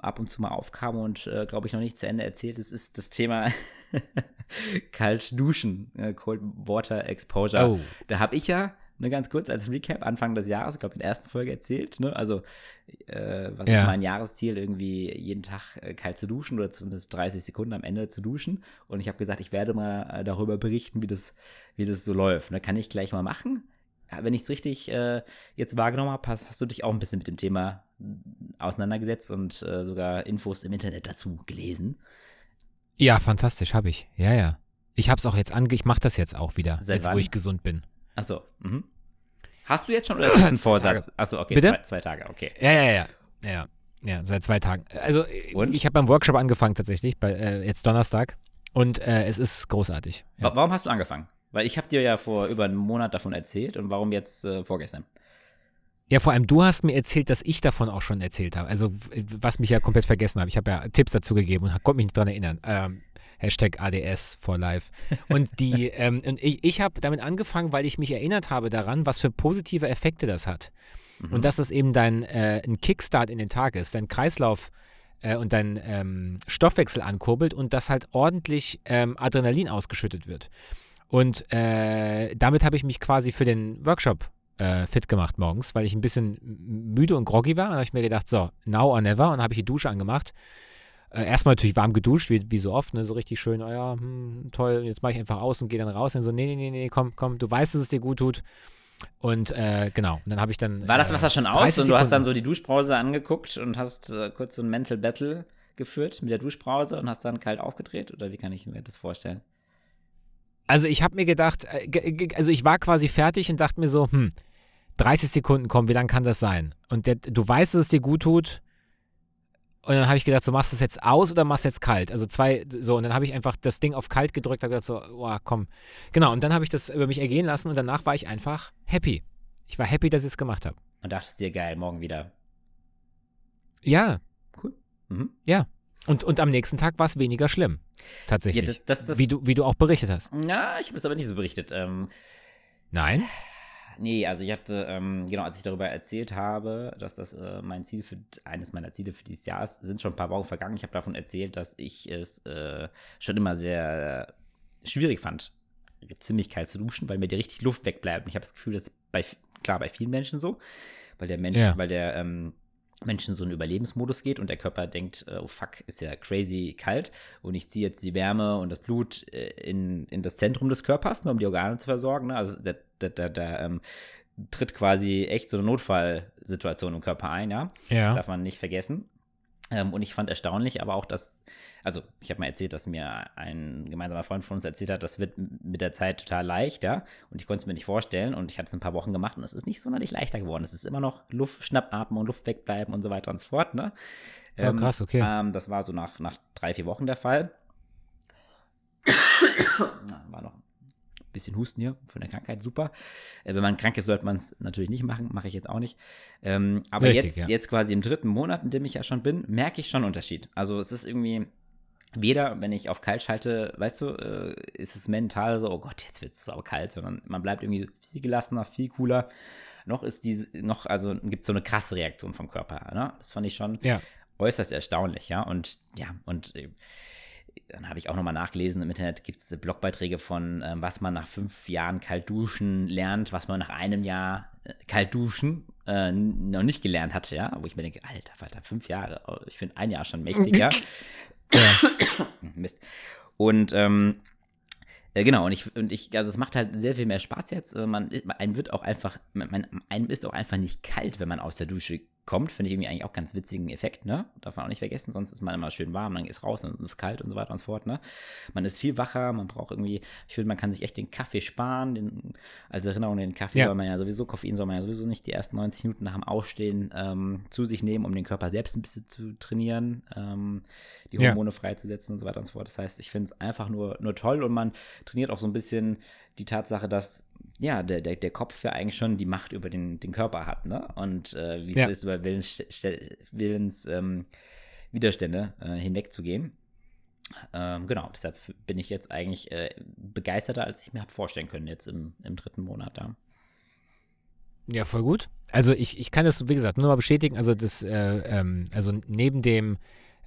ab und zu mal aufkam und äh, glaube ich noch nicht zu Ende erzählt ist, ist das Thema kalt duschen, äh, Cold Water Exposure. Oh. Da habe ich ja, ne, ganz kurz als Recap, Anfang des Jahres, ich glaube in der ersten Folge erzählt, ne, also äh, was Ja. ist mein Jahresziel, irgendwie jeden Tag äh, kalt zu duschen oder zumindest 30 Sekunden am Ende zu duschen. Und ich habe gesagt, ich werde mal äh, darüber berichten, wie das, wie das so läuft. Ne, kann ich gleich mal machen. Wenn ich es richtig äh, jetzt wahrgenommen habe, hast, hast du dich auch ein bisschen mit dem Thema auseinandergesetzt und äh, sogar Infos im Internet dazu gelesen. Ja, fantastisch, habe ich. Ja, ja. Ich habe es auch jetzt ange... Ich mache das jetzt auch wieder, Seit jetzt wann? wo ich gesund bin. Achso. Mhm. Hast du jetzt schon oder ist das ein Vorsatz? Achso, okay. Bitte? Zwei, zwei Tage, okay. Ja, ja, ja. Ja, ja seit zwei Tagen. Also, Und? ich habe beim Workshop angefangen tatsächlich, bei, äh, jetzt Donnerstag. Und äh, es ist großartig. Ja. Wa- Warum hast du angefangen? Weil ich habe dir ja vor über einem Monat davon erzählt und warum jetzt äh, vorgestern? Ja, vor allem du hast mir erzählt, dass ich davon auch schon erzählt habe. Also, was mich ja komplett vergessen habe. Ich habe ja Tipps dazu gegeben und konnte mich nicht dran erinnern. Ähm, Hashtag ADS for life. Und die, ähm, und ich, ich habe damit angefangen, weil ich mich erinnert habe daran, was für positive Effekte das hat. Mhm. Und dass das eben dein äh, ein Kickstart in den Tag ist, dein Kreislauf äh, und dein ähm, Stoffwechsel ankurbelt und dass halt ordentlich ähm, Adrenalin ausgeschüttet wird. Und äh, damit habe ich mich quasi für den Workshop äh, fit gemacht morgens, weil ich ein bisschen müde und groggy war. Und habe ich mir gedacht, so, now or never. Und habe ich die Dusche angemacht. Äh, erstmal natürlich warm geduscht, wie, wie so oft, ne? so richtig schön, oh ja, hm, toll, jetzt mache ich einfach aus und gehe dann raus. Und so, nee, nee, nee, nee, komm, komm, du weißt, dass es dir gut tut. Und äh, genau, und dann habe ich dann. War das äh, Wasser schon 30 aus und du hast dann so die Duschbrause angeguckt und hast äh, kurz so ein Mental Battle geführt mit der Duschbrause und hast dann kalt aufgedreht? Oder wie kann ich mir das vorstellen? Also ich habe mir gedacht, äh, also ich war quasi fertig und dachte mir so, hm, 30 Sekunden kommen, wie lang kann das sein? Und der, du weißt, dass es dir gut tut. Und dann habe ich gedacht, so machst du es jetzt aus oder machst du jetzt kalt? Also zwei, so, und dann habe ich einfach das Ding auf kalt gedrückt, habe gedacht so, oh, komm. Genau, und dann habe ich das über mich ergehen lassen und danach war ich einfach happy. Ich war happy, dass ich es gemacht habe. Und dachtest dir, geil, morgen wieder. Ja, Mhm. Und, und am nächsten Tag war es weniger schlimm. Tatsächlich. Ja, das- das- wie, du, wie du auch berichtet hast. Ja, ich habe es aber nicht so berichtet. Ähm, Nein? Nee, also ich hatte, ähm, genau, als ich darüber erzählt habe, dass das äh, mein Ziel für, eines meiner Ziele für dieses Jahr ist, sind schon ein paar Wochen vergangen. Ich habe davon erzählt, dass ich es äh, schon immer sehr schwierig fand, ziemlich kalt zu duschen, weil mir die richtig Luft wegbleibt. Und ich habe das Gefühl, das ist bei, klar, bei vielen Menschen so, weil der Mensch, Ja. weil der ähm, Mensch in so einen Überlebensmodus geht und der Körper denkt, äh, oh fuck, ist ja crazy kalt und ich ziehe jetzt die Wärme und das Blut äh, in, in das Zentrum des Körpers, ne, um die Organe zu versorgen. Ne? Also da, da, da, da ähm, tritt quasi echt so eine Notfallsituation im Körper ein, ja. Ja. Darf man nicht vergessen. Ähm, und ich fand erstaunlich aber auch, dass, also ich habe mal erzählt, dass mir ein gemeinsamer Freund von uns erzählt hat, das wird mit der Zeit total leicht, ja. Und ich konnte es mir nicht vorstellen und ich hatte es ein paar Wochen gemacht und es ist nicht sonderlich leichter geworden. Es ist immer noch Luft, Schnappatmen und Luft wegbleiben und so weiter und so fort, ne? Ja, krass, okay. Ähm, das war so nach, nach drei, vier Wochen der Fall. War noch bisschen Husten hier von der Krankheit, super. Äh, wenn man krank ist, sollte man es natürlich nicht machen, mache ich jetzt auch nicht. Ähm, aber Richtig, jetzt, ja. jetzt quasi im dritten Monat, in dem ich ja schon bin, merke ich schon einen Unterschied. Also es ist irgendwie, weder, wenn ich auf kalt schalte, weißt du, äh, ist es mental so, oh Gott, jetzt wird es aber kalt, sondern man bleibt irgendwie viel gelassener, viel cooler. Noch ist diese, noch, also gibt es so eine krasse Reaktion vom Körper. Ne? Das fand ich schon Ja. äußerst erstaunlich, ja. Und ja, und äh, dann habe ich auch nochmal nachgelesen, im Internet gibt es Blogbeiträge von, ähm, was man nach fünf Jahren kalt duschen lernt, was man nach einem Jahr äh, kalt duschen äh, noch nicht gelernt hatte, ja. Wo ich mir denke, alter Falter, fünf Jahre, oh, ich finde ein Jahr schon mächtiger. Mist. Und ähm, äh, genau, und ich, und ich, also es macht halt sehr viel mehr Spaß jetzt. Äh, Man, ist- einem wird auch einfach, man, man, einem ist auch einfach nicht kalt, wenn man aus der Dusche kommt. Finde ich irgendwie eigentlich auch ganz witzigen Effekt, ne? Darf man auch nicht vergessen, sonst ist man immer schön warm, dann ist raus, dann ist es kalt und so weiter und so fort, ne? Man ist viel wacher, man braucht irgendwie, ich finde, man kann sich echt den Kaffee sparen, den, als Erinnerung an den Kaffee Ja. soll man ja sowieso, Koffein soll man ja sowieso nicht die ersten 90 Minuten nach dem Aufstehen ähm, zu sich nehmen, um den Körper selbst ein bisschen zu trainieren, ähm, die Ja. Hormone freizusetzen und so weiter und so fort. Das heißt, ich finde es einfach nur, nur toll und man trainiert auch so ein bisschen die Tatsache, dass ja, der, der, der Kopf ja eigentlich schon die Macht über den, den Körper hat, ne? Und äh, wie es Ja. ist, über Willens, Willens ähm, Widerstände äh, hinwegzugehen. Ähm, genau, deshalb bin ich jetzt eigentlich äh, begeisterter, als ich mir habe vorstellen können, jetzt im, im dritten Monat da. Ja, voll gut. Also ich, ich kann das, wie gesagt, nur mal bestätigen. Also das, äh, ähm, also neben dem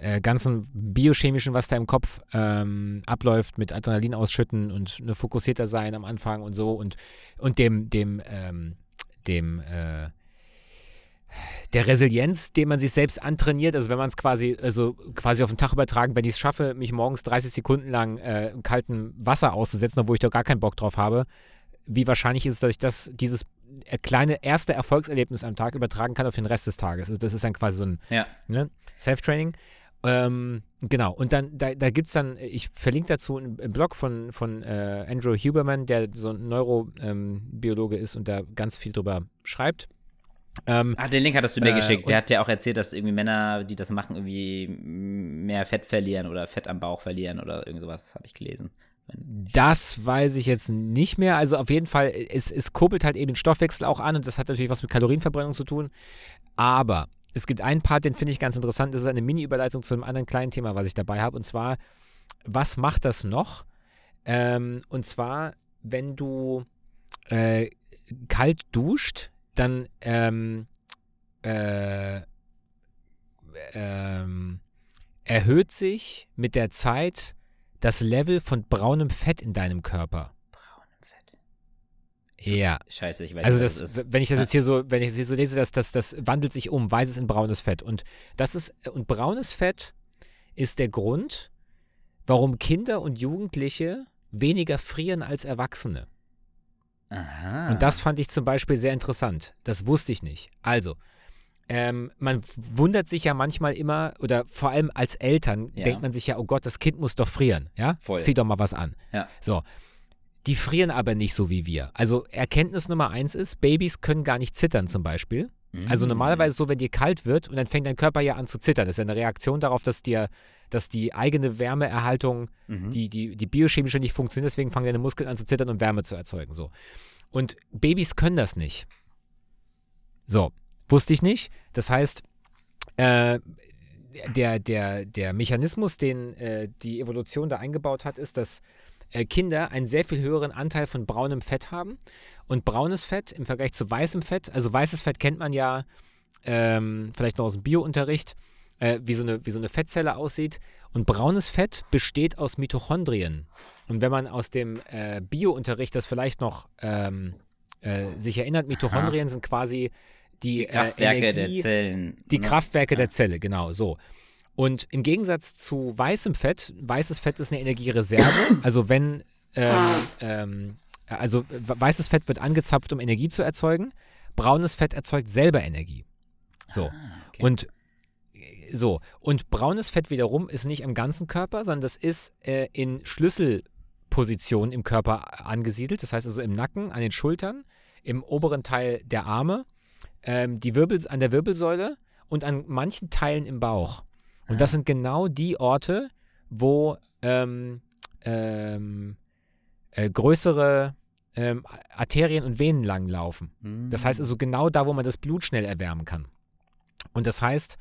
äh, ganzen biochemischen, was da im Kopf ähm, abläuft, mit Adrenalin ausschütten und ne, fokussierter sein am Anfang und so und, und dem, dem, ähm, dem, äh, der Resilienz, den man sich selbst antrainiert, also wenn man es quasi, also quasi auf den Tag übertragen, wenn ich es schaffe, mich morgens 30 Sekunden lang äh, im kalten Wasser auszusetzen, obwohl ich da gar keinen Bock drauf habe, wie wahrscheinlich ist es, dass ich das, dieses äh, kleine erste Erfolgserlebnis am Tag übertragen kann auf den Rest des Tages. Also das ist dann quasi so ein Ja. ne? Self-Training. Ähm, genau, und dann, da, da gibt es dann, ich verlinke dazu einen einen Blog von, von äh, Andrew Huberman, der so ein Neurobiologe ist und da ganz viel drüber schreibt. Ähm, Ach, den Link hattest du mir Äh, geschickt. Der hat ja auch erzählt, dass irgendwie Männer, die das machen, irgendwie mehr Fett verlieren oder Fett am Bauch verlieren oder irgend sowas, habe ich gelesen. Das weiß ich jetzt nicht mehr. Also auf jeden Fall, es, es kurbelt halt eben den Stoffwechsel auch an und das hat natürlich was mit Kalorienverbrennung zu tun. Aber es gibt einen Part, den finde ich ganz interessant. Das ist eine Mini-Überleitung zu einem anderen kleinen Thema, was ich dabei habe. Und zwar was macht das noch? Ähm, und zwar, wenn du äh, kalt duscht, dann ähm, äh, ähm, erhöht sich mit der Zeit das Level von braunem Fett in deinem Körper. Ja. Scheiße, ich weiß Also nicht, das, was das ist. wenn ich das jetzt hier so, wenn ich das hier so lese, das, das, das wandelt sich um, weißes in braunes Fett. Und das ist, und braunes Fett ist der Grund, warum Kinder und Jugendliche weniger frieren als Erwachsene. Aha. Und das fand ich zum Beispiel sehr interessant. Das wusste ich nicht. Also, ähm, man wundert sich ja manchmal immer, oder vor allem als Eltern, Ja. denkt man sich ja, oh Gott, das Kind muss doch frieren, ja? Voll. Zieh doch mal was an. Ja. So. Die frieren aber nicht so wie wir. Also Erkenntnis Nummer eins ist, Babys können gar nicht zittern zum Beispiel. Also Mm. normalerweise so, wenn dir kalt wird und dann fängt dein Körper ja an zu zittern. Das ist ja eine Reaktion darauf, dass dir, dass die eigene Wärmeerhaltung, Mhm. die, die, die biochemische nicht funktioniert, deswegen fangen deine Muskeln an zu zittern und Wärme zu erzeugen. So. Und Babys können das nicht. So, wusste ich nicht. Das heißt, äh, der, der, der Mechanismus, den äh, die Evolution da eingebaut hat, ist, dass Kinder einen sehr viel höheren Anteil von braunem Fett haben. Und braunes Fett im Vergleich zu weißem Fett, also weißes Fett kennt man ja ähm, vielleicht noch aus dem Biounterricht, äh, wie, so eine, wie so eine Fettzelle aussieht. Und braunes Fett besteht aus Mitochondrien. Und wenn man aus dem äh, Biounterricht das vielleicht noch ähm, äh, sich erinnert, Mitochondrien sind quasi die, Die Kraftwerke äh, Energie, der Zellen. die ne? Kraftwerke Ja. der Zelle, genau so. Und im Gegensatz zu weißem Fett, weißes Fett ist eine Energiereserve. also wenn, ähm, ähm, also weißes Fett wird angezapft, um Energie zu erzeugen. Braunes Fett erzeugt selber Energie. So. Ah, okay. Und äh, so. Und braunes Fett wiederum ist nicht am ganzen Körper, sondern das ist äh, in Schlüsselpositionen im Körper angesiedelt. Das heißt also im Nacken, an den Schultern, im oberen Teil der Arme, ähm, die Wirbel, an der Wirbelsäule und an manchen Teilen im Bauch. Und das sind genau die Orte, wo ähm, ähm, äh, größere ähm, Arterien und Venen lang laufen. Das heißt also genau da, wo man das Blut schnell erwärmen kann. Und das heißt,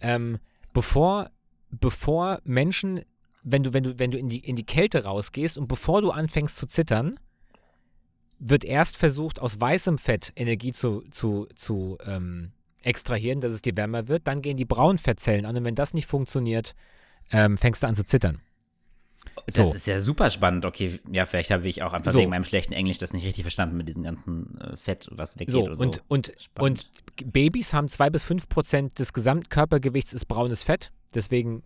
ähm, bevor, bevor Menschen, wenn du, wenn du, wenn du in die, in die Kälte rausgehst und bevor du anfängst zu zittern, wird erst versucht, aus weißem Fett Energie zu, zu, zu ähm, extrahieren, dass es dir wärmer wird. Dann gehen die braunen Fettzellen an und wenn das nicht funktioniert, ähm, fängst du an zu zittern. Das So. ist ja super spannend. Okay, ja, vielleicht habe ich auch einfach So. wegen meinem schlechten Englisch das nicht richtig verstanden mit diesem ganzen äh, Fett, was weggeht So, oder so. und, und, Spannend. und Babys haben zwei bis fünf Prozent des Gesamtkörpergewichts ist braunes Fett. Deswegen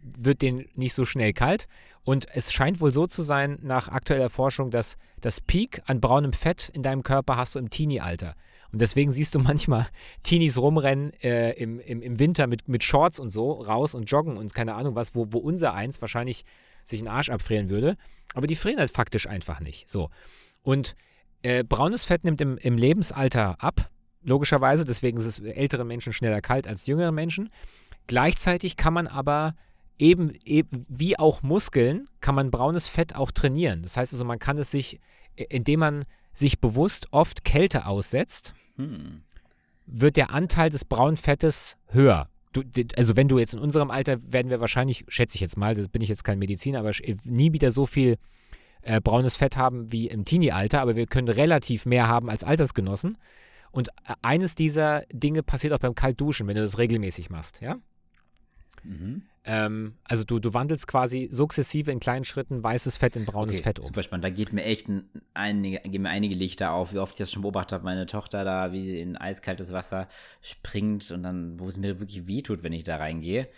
wird denen nicht so schnell kalt. Und es scheint wohl so zu sein, nach aktueller Forschung, dass das Peak an braunem Fett in deinem Körper hast du im Teenie-Alter. Und deswegen siehst du manchmal Teenies rumrennen äh, im, im, im Winter mit, mit Shorts und so raus und joggen und keine Ahnung was, wo, wo unser eins wahrscheinlich sich einen Arsch abfrieren würde. Aber die frieren halt faktisch einfach nicht. So. Und äh, braunes Fett nimmt im, im Lebensalter ab, logischerweise. Deswegen ist es älteren Menschen schneller kalt als jüngeren Menschen. Gleichzeitig kann man aber eben, eben wie auch Muskeln, kann man braunes Fett auch trainieren. Das heißt also, man kann es sich, äh, indem man sich bewusst oft Kälte aussetzt, Hm. wird der Anteil des braunen Fettes höher. Du, also wenn du jetzt in unserem Alter werden wir wahrscheinlich, schätze ich jetzt mal, das bin ich jetzt kein Mediziner, aber nie wieder so viel äh, braunes Fett haben wie im Teenie-Alter, aber wir können relativ mehr haben als Altersgenossen. Und äh, eines dieser Dinge passiert auch beim Kaltduschen, wenn du das regelmäßig machst, ja? Mhm. Ähm, also du, du wandelst quasi sukzessive in kleinen Schritten weißes Fett in braunes Okay, Fett um. super spannend. Da geht mir echt ein, einige, gehen mir einige Lichter auf, wie oft ich das schon beobachtet habe. Meine Tochter da, wie sie in eiskaltes Wasser springt und dann, wo es mir wirklich wehtut, wenn ich da reingehe.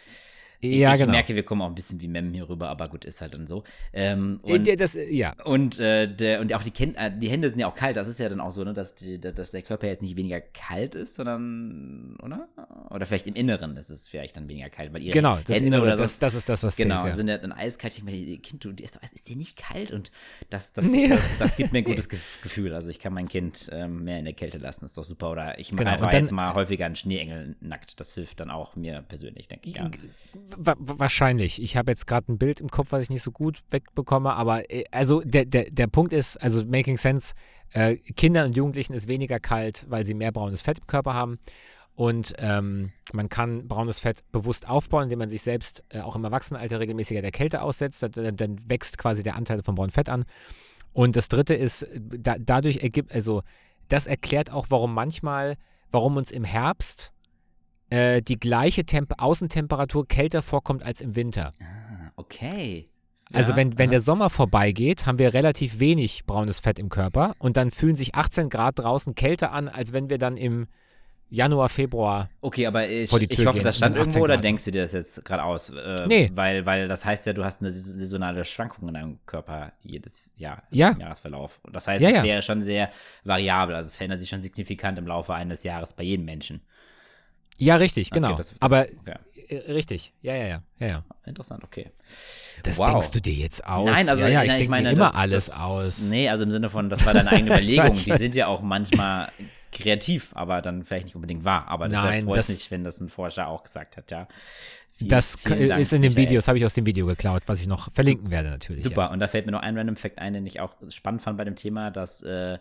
Ich, ja, ich genau. merke, wir kommen auch ein bisschen wie Mem hier rüber, aber gut, ist halt dann so. Ähm, Äh, und, der- das, äh, ja, und, äh, der, und auch die, Ken äh, die Hände sind ja auch kalt. Das ist ja dann auch so, ne, dass, die, dass der Körper jetzt nicht weniger kalt ist, sondern, oder? Oder vielleicht im Inneren ist es vielleicht dann weniger kalt, weil ihre genau, das Hände Innere, oder das, sonst- das ist das, was Genau, zählt. Ja. sind ja dann eiskalt. Ich mir, Kind, du, ist, doch- ist dir nicht kalt? Und das, das, Nee. das, das gibt mir ein gutes Gef- Gefühl. Also ich kann mein Kind ähm, mehr in der Kälte lassen, ist doch super. Oder ich mache Genau, einfach dann- jetzt mal häufiger einen Schneeengel nackt. Das hilft dann auch mir persönlich, denke ich. Ja. Wa- wa- Wahrscheinlich. Ich habe jetzt gerade ein Bild im Kopf, was ich nicht so gut wegbekomme, aber äh, also der, der, der Punkt ist, also making sense, äh, Kindern und Jugendlichen ist weniger kalt, weil sie mehr braunes Fett im Körper haben. Und ähm, man kann braunes Fett bewusst aufbauen, indem man sich selbst äh, auch im Erwachsenenalter regelmäßiger der Kälte aussetzt. Dann, dann wächst quasi der Anteil von braunem Fett an. Und das dritte ist, da, dadurch ergibt, also das erklärt auch, warum manchmal, warum uns im Herbst äh, die gleiche Temp Außentemperatur kälter vorkommt als im Winter. Ah, okay. Also Ja, wenn, wenn aha. der Sommer vorbeigeht, haben wir relativ wenig braunes Fett im Körper und dann fühlen sich 18 Grad draußen kälter an, als wenn wir dann im Januar, Februar. Okay, aber ich, vor die ich hoffe, das stand und 18 irgendwo oder denkst du dir das jetzt gerade aus? Äh, Nee. Weil, weil das heißt ja, du hast eine sais- saisonale Schwankung in deinem Körper jedes Jahr Ja. im Jahresverlauf. Und das heißt, Ja, es ja. wäre schon sehr variabel. Also es verändert sich schon signifikant im Laufe eines Jahres bei jedem Menschen. Ja, richtig, Okay, genau. das- das- Aber okay. äh, richtig, ja, ja, ja, ja, ja. Interessant, okay. Das Wow. denkst du dir jetzt aus? Nein, also ja, ja, nein, ich meine, mir immer das, alles das, aus. Nee, also im Sinne von, das war deine eigene Überlegung. Die sind ja auch manchmal kreativ, aber dann vielleicht nicht unbedingt wahr. Aber deshalb Nein, freut das- mich, wenn das ein Forscher auch gesagt hat, ja. Viel- Das vielen Dank, ist in dem. Video, das habe ich aus dem Video geklaut, was ich noch verlinken werde natürlich. Super, und da fällt mir noch ein Random Fact ein, den ich auch spannend fand bei dem Thema, dass, äh,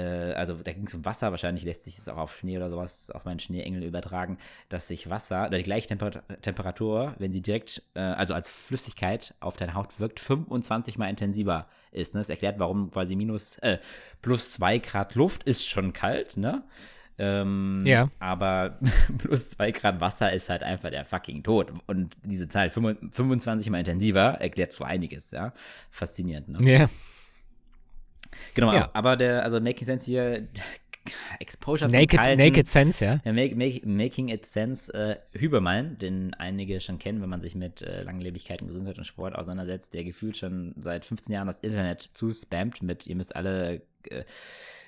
also da ging es um Wasser, wahrscheinlich lässt sich das auch auf Schnee oder sowas, auf meinen Schneeengel übertragen, dass sich Wasser, oder die gleiche Temper Temperatur, wenn sie direkt, äh, also als Flüssigkeit auf deine Haut wirkt, 25 mal intensiver ist. Ne? Das erklärt, warum quasi minus, äh, plus 2 Grad Luft ist schon kalt, ne? Ähm, Ja. Aber plus 2 Grad Wasser ist halt einfach der fucking Tod. Und diese Zahl 25 mal intensiver erklärt so einiges, ja. Faszinierend, ne? Ja. Genau, Ja. aber der, also Making Sense hier, Exposure Naked, Kalten. Naked Sense, ja. Ja, make, make, Making It Sense äh, Hübermann, den einige schon kennen, wenn man sich mit äh, Langlebigkeit und Gesundheit und Sport auseinandersetzt, der gefühlt schon seit 15 Jahren das Internet zuspammt mit, ihr müsst alle äh,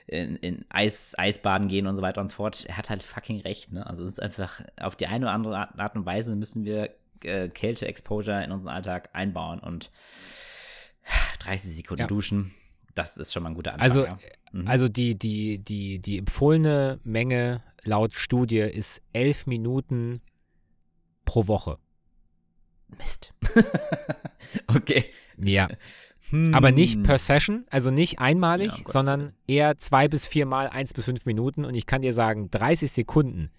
in, in Eis, Eisbaden gehen und so weiter und so fort. Er hat halt fucking recht, ne? Also es ist einfach, auf die eine oder andere Art, Art und Weise müssen wir äh, Kälte-Exposure in unseren Alltag einbauen und 30 Sekunden Ja. duschen, das ist schon mal ein guter Anfang. Also, ja. Mhm. also die, die, die, die empfohlene Menge laut Studie ist elf Minuten pro Woche. Mist. okay. Ja. Aber nicht Hm. per Session, also nicht einmalig, Ja, sondern eher zwei bis viermal, eins bis fünf Minuten. Und ich kann dir sagen, 30 Sekunden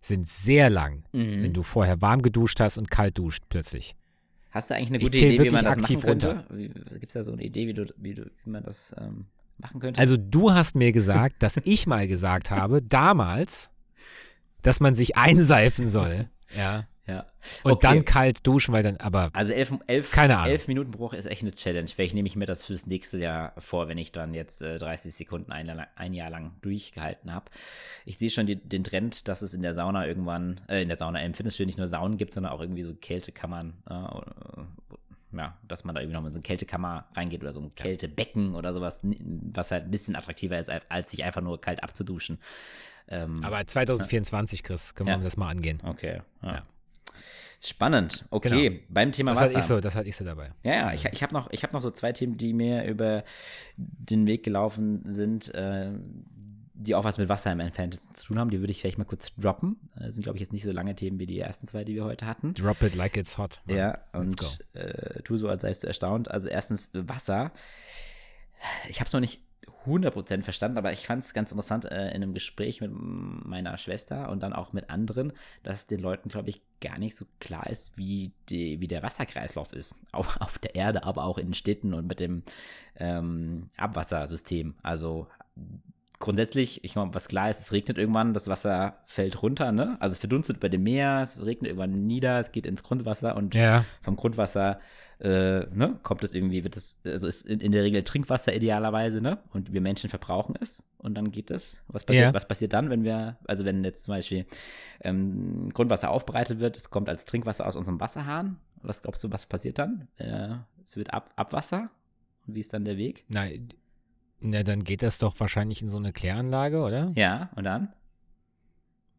sind sehr lang, Mhm. wenn du vorher warm geduscht hast und kalt duscht plötzlich. Hast du eigentlich eine gute Idee, wie man das aktiv machen könnte? Gibt es da so eine Idee, wie, du, wie, du, wie man das ähm, machen könnte? Also du hast mir gesagt, dass ich mal gesagt habe, damals, dass man sich einseifen soll. Ja. ja. Und Okay. dann kalt duschen, weil dann, aber Also elf, elf, Keine Ahnung. elf Minuten Bruch ist echt eine Challenge. Vielleicht nehme ich mir das fürs nächste Jahr vor, wenn ich dann jetzt äh, 30 Sekunden ein, Jahr lang- ein Jahr lang durchgehalten habe. Ich sehe schon die, den Trend, dass es in der Sauna irgendwann, äh, in der Sauna im Fitnessstudio nicht nur Saunen gibt, sondern auch irgendwie so Kältekammern. Äh, ja, dass man da irgendwie noch in so eine Kältekammer reingeht oder so ein Kältebecken oder sowas, was halt ein bisschen attraktiver ist, als sich einfach nur kalt abzuduschen. Ähm, aber 2024, Chris, können Ja. wir das mal angehen. okay. Ja. Ja. Spannend. Okay, Genau. beim Thema Das Wasser. hatte ich so, das hatte ich so dabei. Ja, ja, ich, ich habe noch, ich hab noch so zwei Themen, die mir über den Weg gelaufen sind, äh, die auch was mit Wasser im Entferntesten zu tun haben. Die würde ich vielleicht mal kurz droppen. Das sind, glaube ich, jetzt nicht so lange Themen wie die ersten zwei, die wir heute hatten. Drop it like it's hot. Ja, Let's go. und äh, tu so, als seist du erstaunt. Also erstens Wasser. Ich habe es noch nicht 100% verstanden, aber ich fand es ganz interessant äh, in einem Gespräch mit meiner Schwester und dann auch mit anderen, dass den Leuten, glaube ich, gar nicht so klar ist, wie, die, wie der Wasserkreislauf ist. Auch auf der Erde, aber auch in Städten und mit dem ähm, Abwassersystem. Also grundsätzlich, ich meine, was klar ist, es regnet irgendwann, das Wasser fällt runter, ne? Also es verdunstet bei dem Meer, es regnet irgendwann nieder, es geht ins Grundwasser und Ja, vom Grundwasser äh, ne, kommt es irgendwie, wird es, also ist in, in der Regel Trinkwasser idealerweise, ne? Und wir Menschen verbrauchen es und dann geht es. Was passiert, Ja. was passiert dann, wenn wir, also wenn jetzt zum Beispiel ähm, Grundwasser aufbereitet wird, es kommt als Trinkwasser aus unserem Wasserhahn. Was glaubst du, was passiert dann? Äh, es wird Ab Abwasser. Und wie ist dann der Weg? na, na, dann geht das doch wahrscheinlich in so eine Kläranlage, oder? Ja, und dann?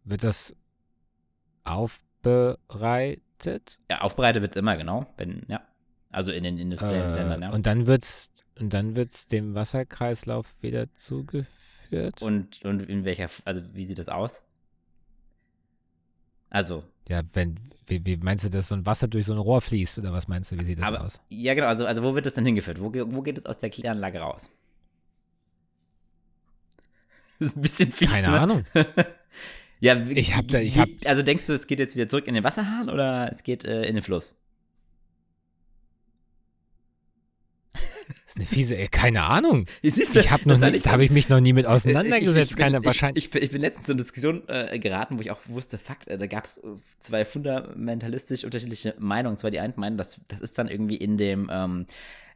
Wird das aufbereitet? Ja, aufbereitet wird es immer, genau. Wenn, ja. Also in den industriellen Ländern, ja. Äh, Und dann wird's und dann wird's dem Wasserkreislauf wieder zugeführt. Und, und in welcher, also wie sieht das aus? Also, ja, wenn wie, wie meinst du, dass so ein Wasser durch so ein Rohr fließt oder was meinst du, wie sieht das aber, aus? ja genau, also, also wo wird das denn hingeführt? Wo, wo geht es aus der Kläranlage raus? Das ist ein bisschen fies, Keine ne? Ahnung. Ja, Ich hab da- ich wie- hab- Also denkst du, es geht jetzt wieder zurück in den Wasserhahn oder es geht äh, in den Fluss? Das ist eine fiese, ey, keine Ahnung. Siehst du, Ich habe noch das nie, da habe ich mich noch nie mit Ich- auseinandergesetzt. ich, bin, keine, ich, wahrscheinlich. Ich, bin, ich bin letztens in eine Diskussion äh, geraten, wo ich auch wusste, Fakt, äh, da gab es zwei fundamentalistisch unterschiedliche Meinungen. Zwar die einen meinen, dass das ist dann irgendwie in dem ähm,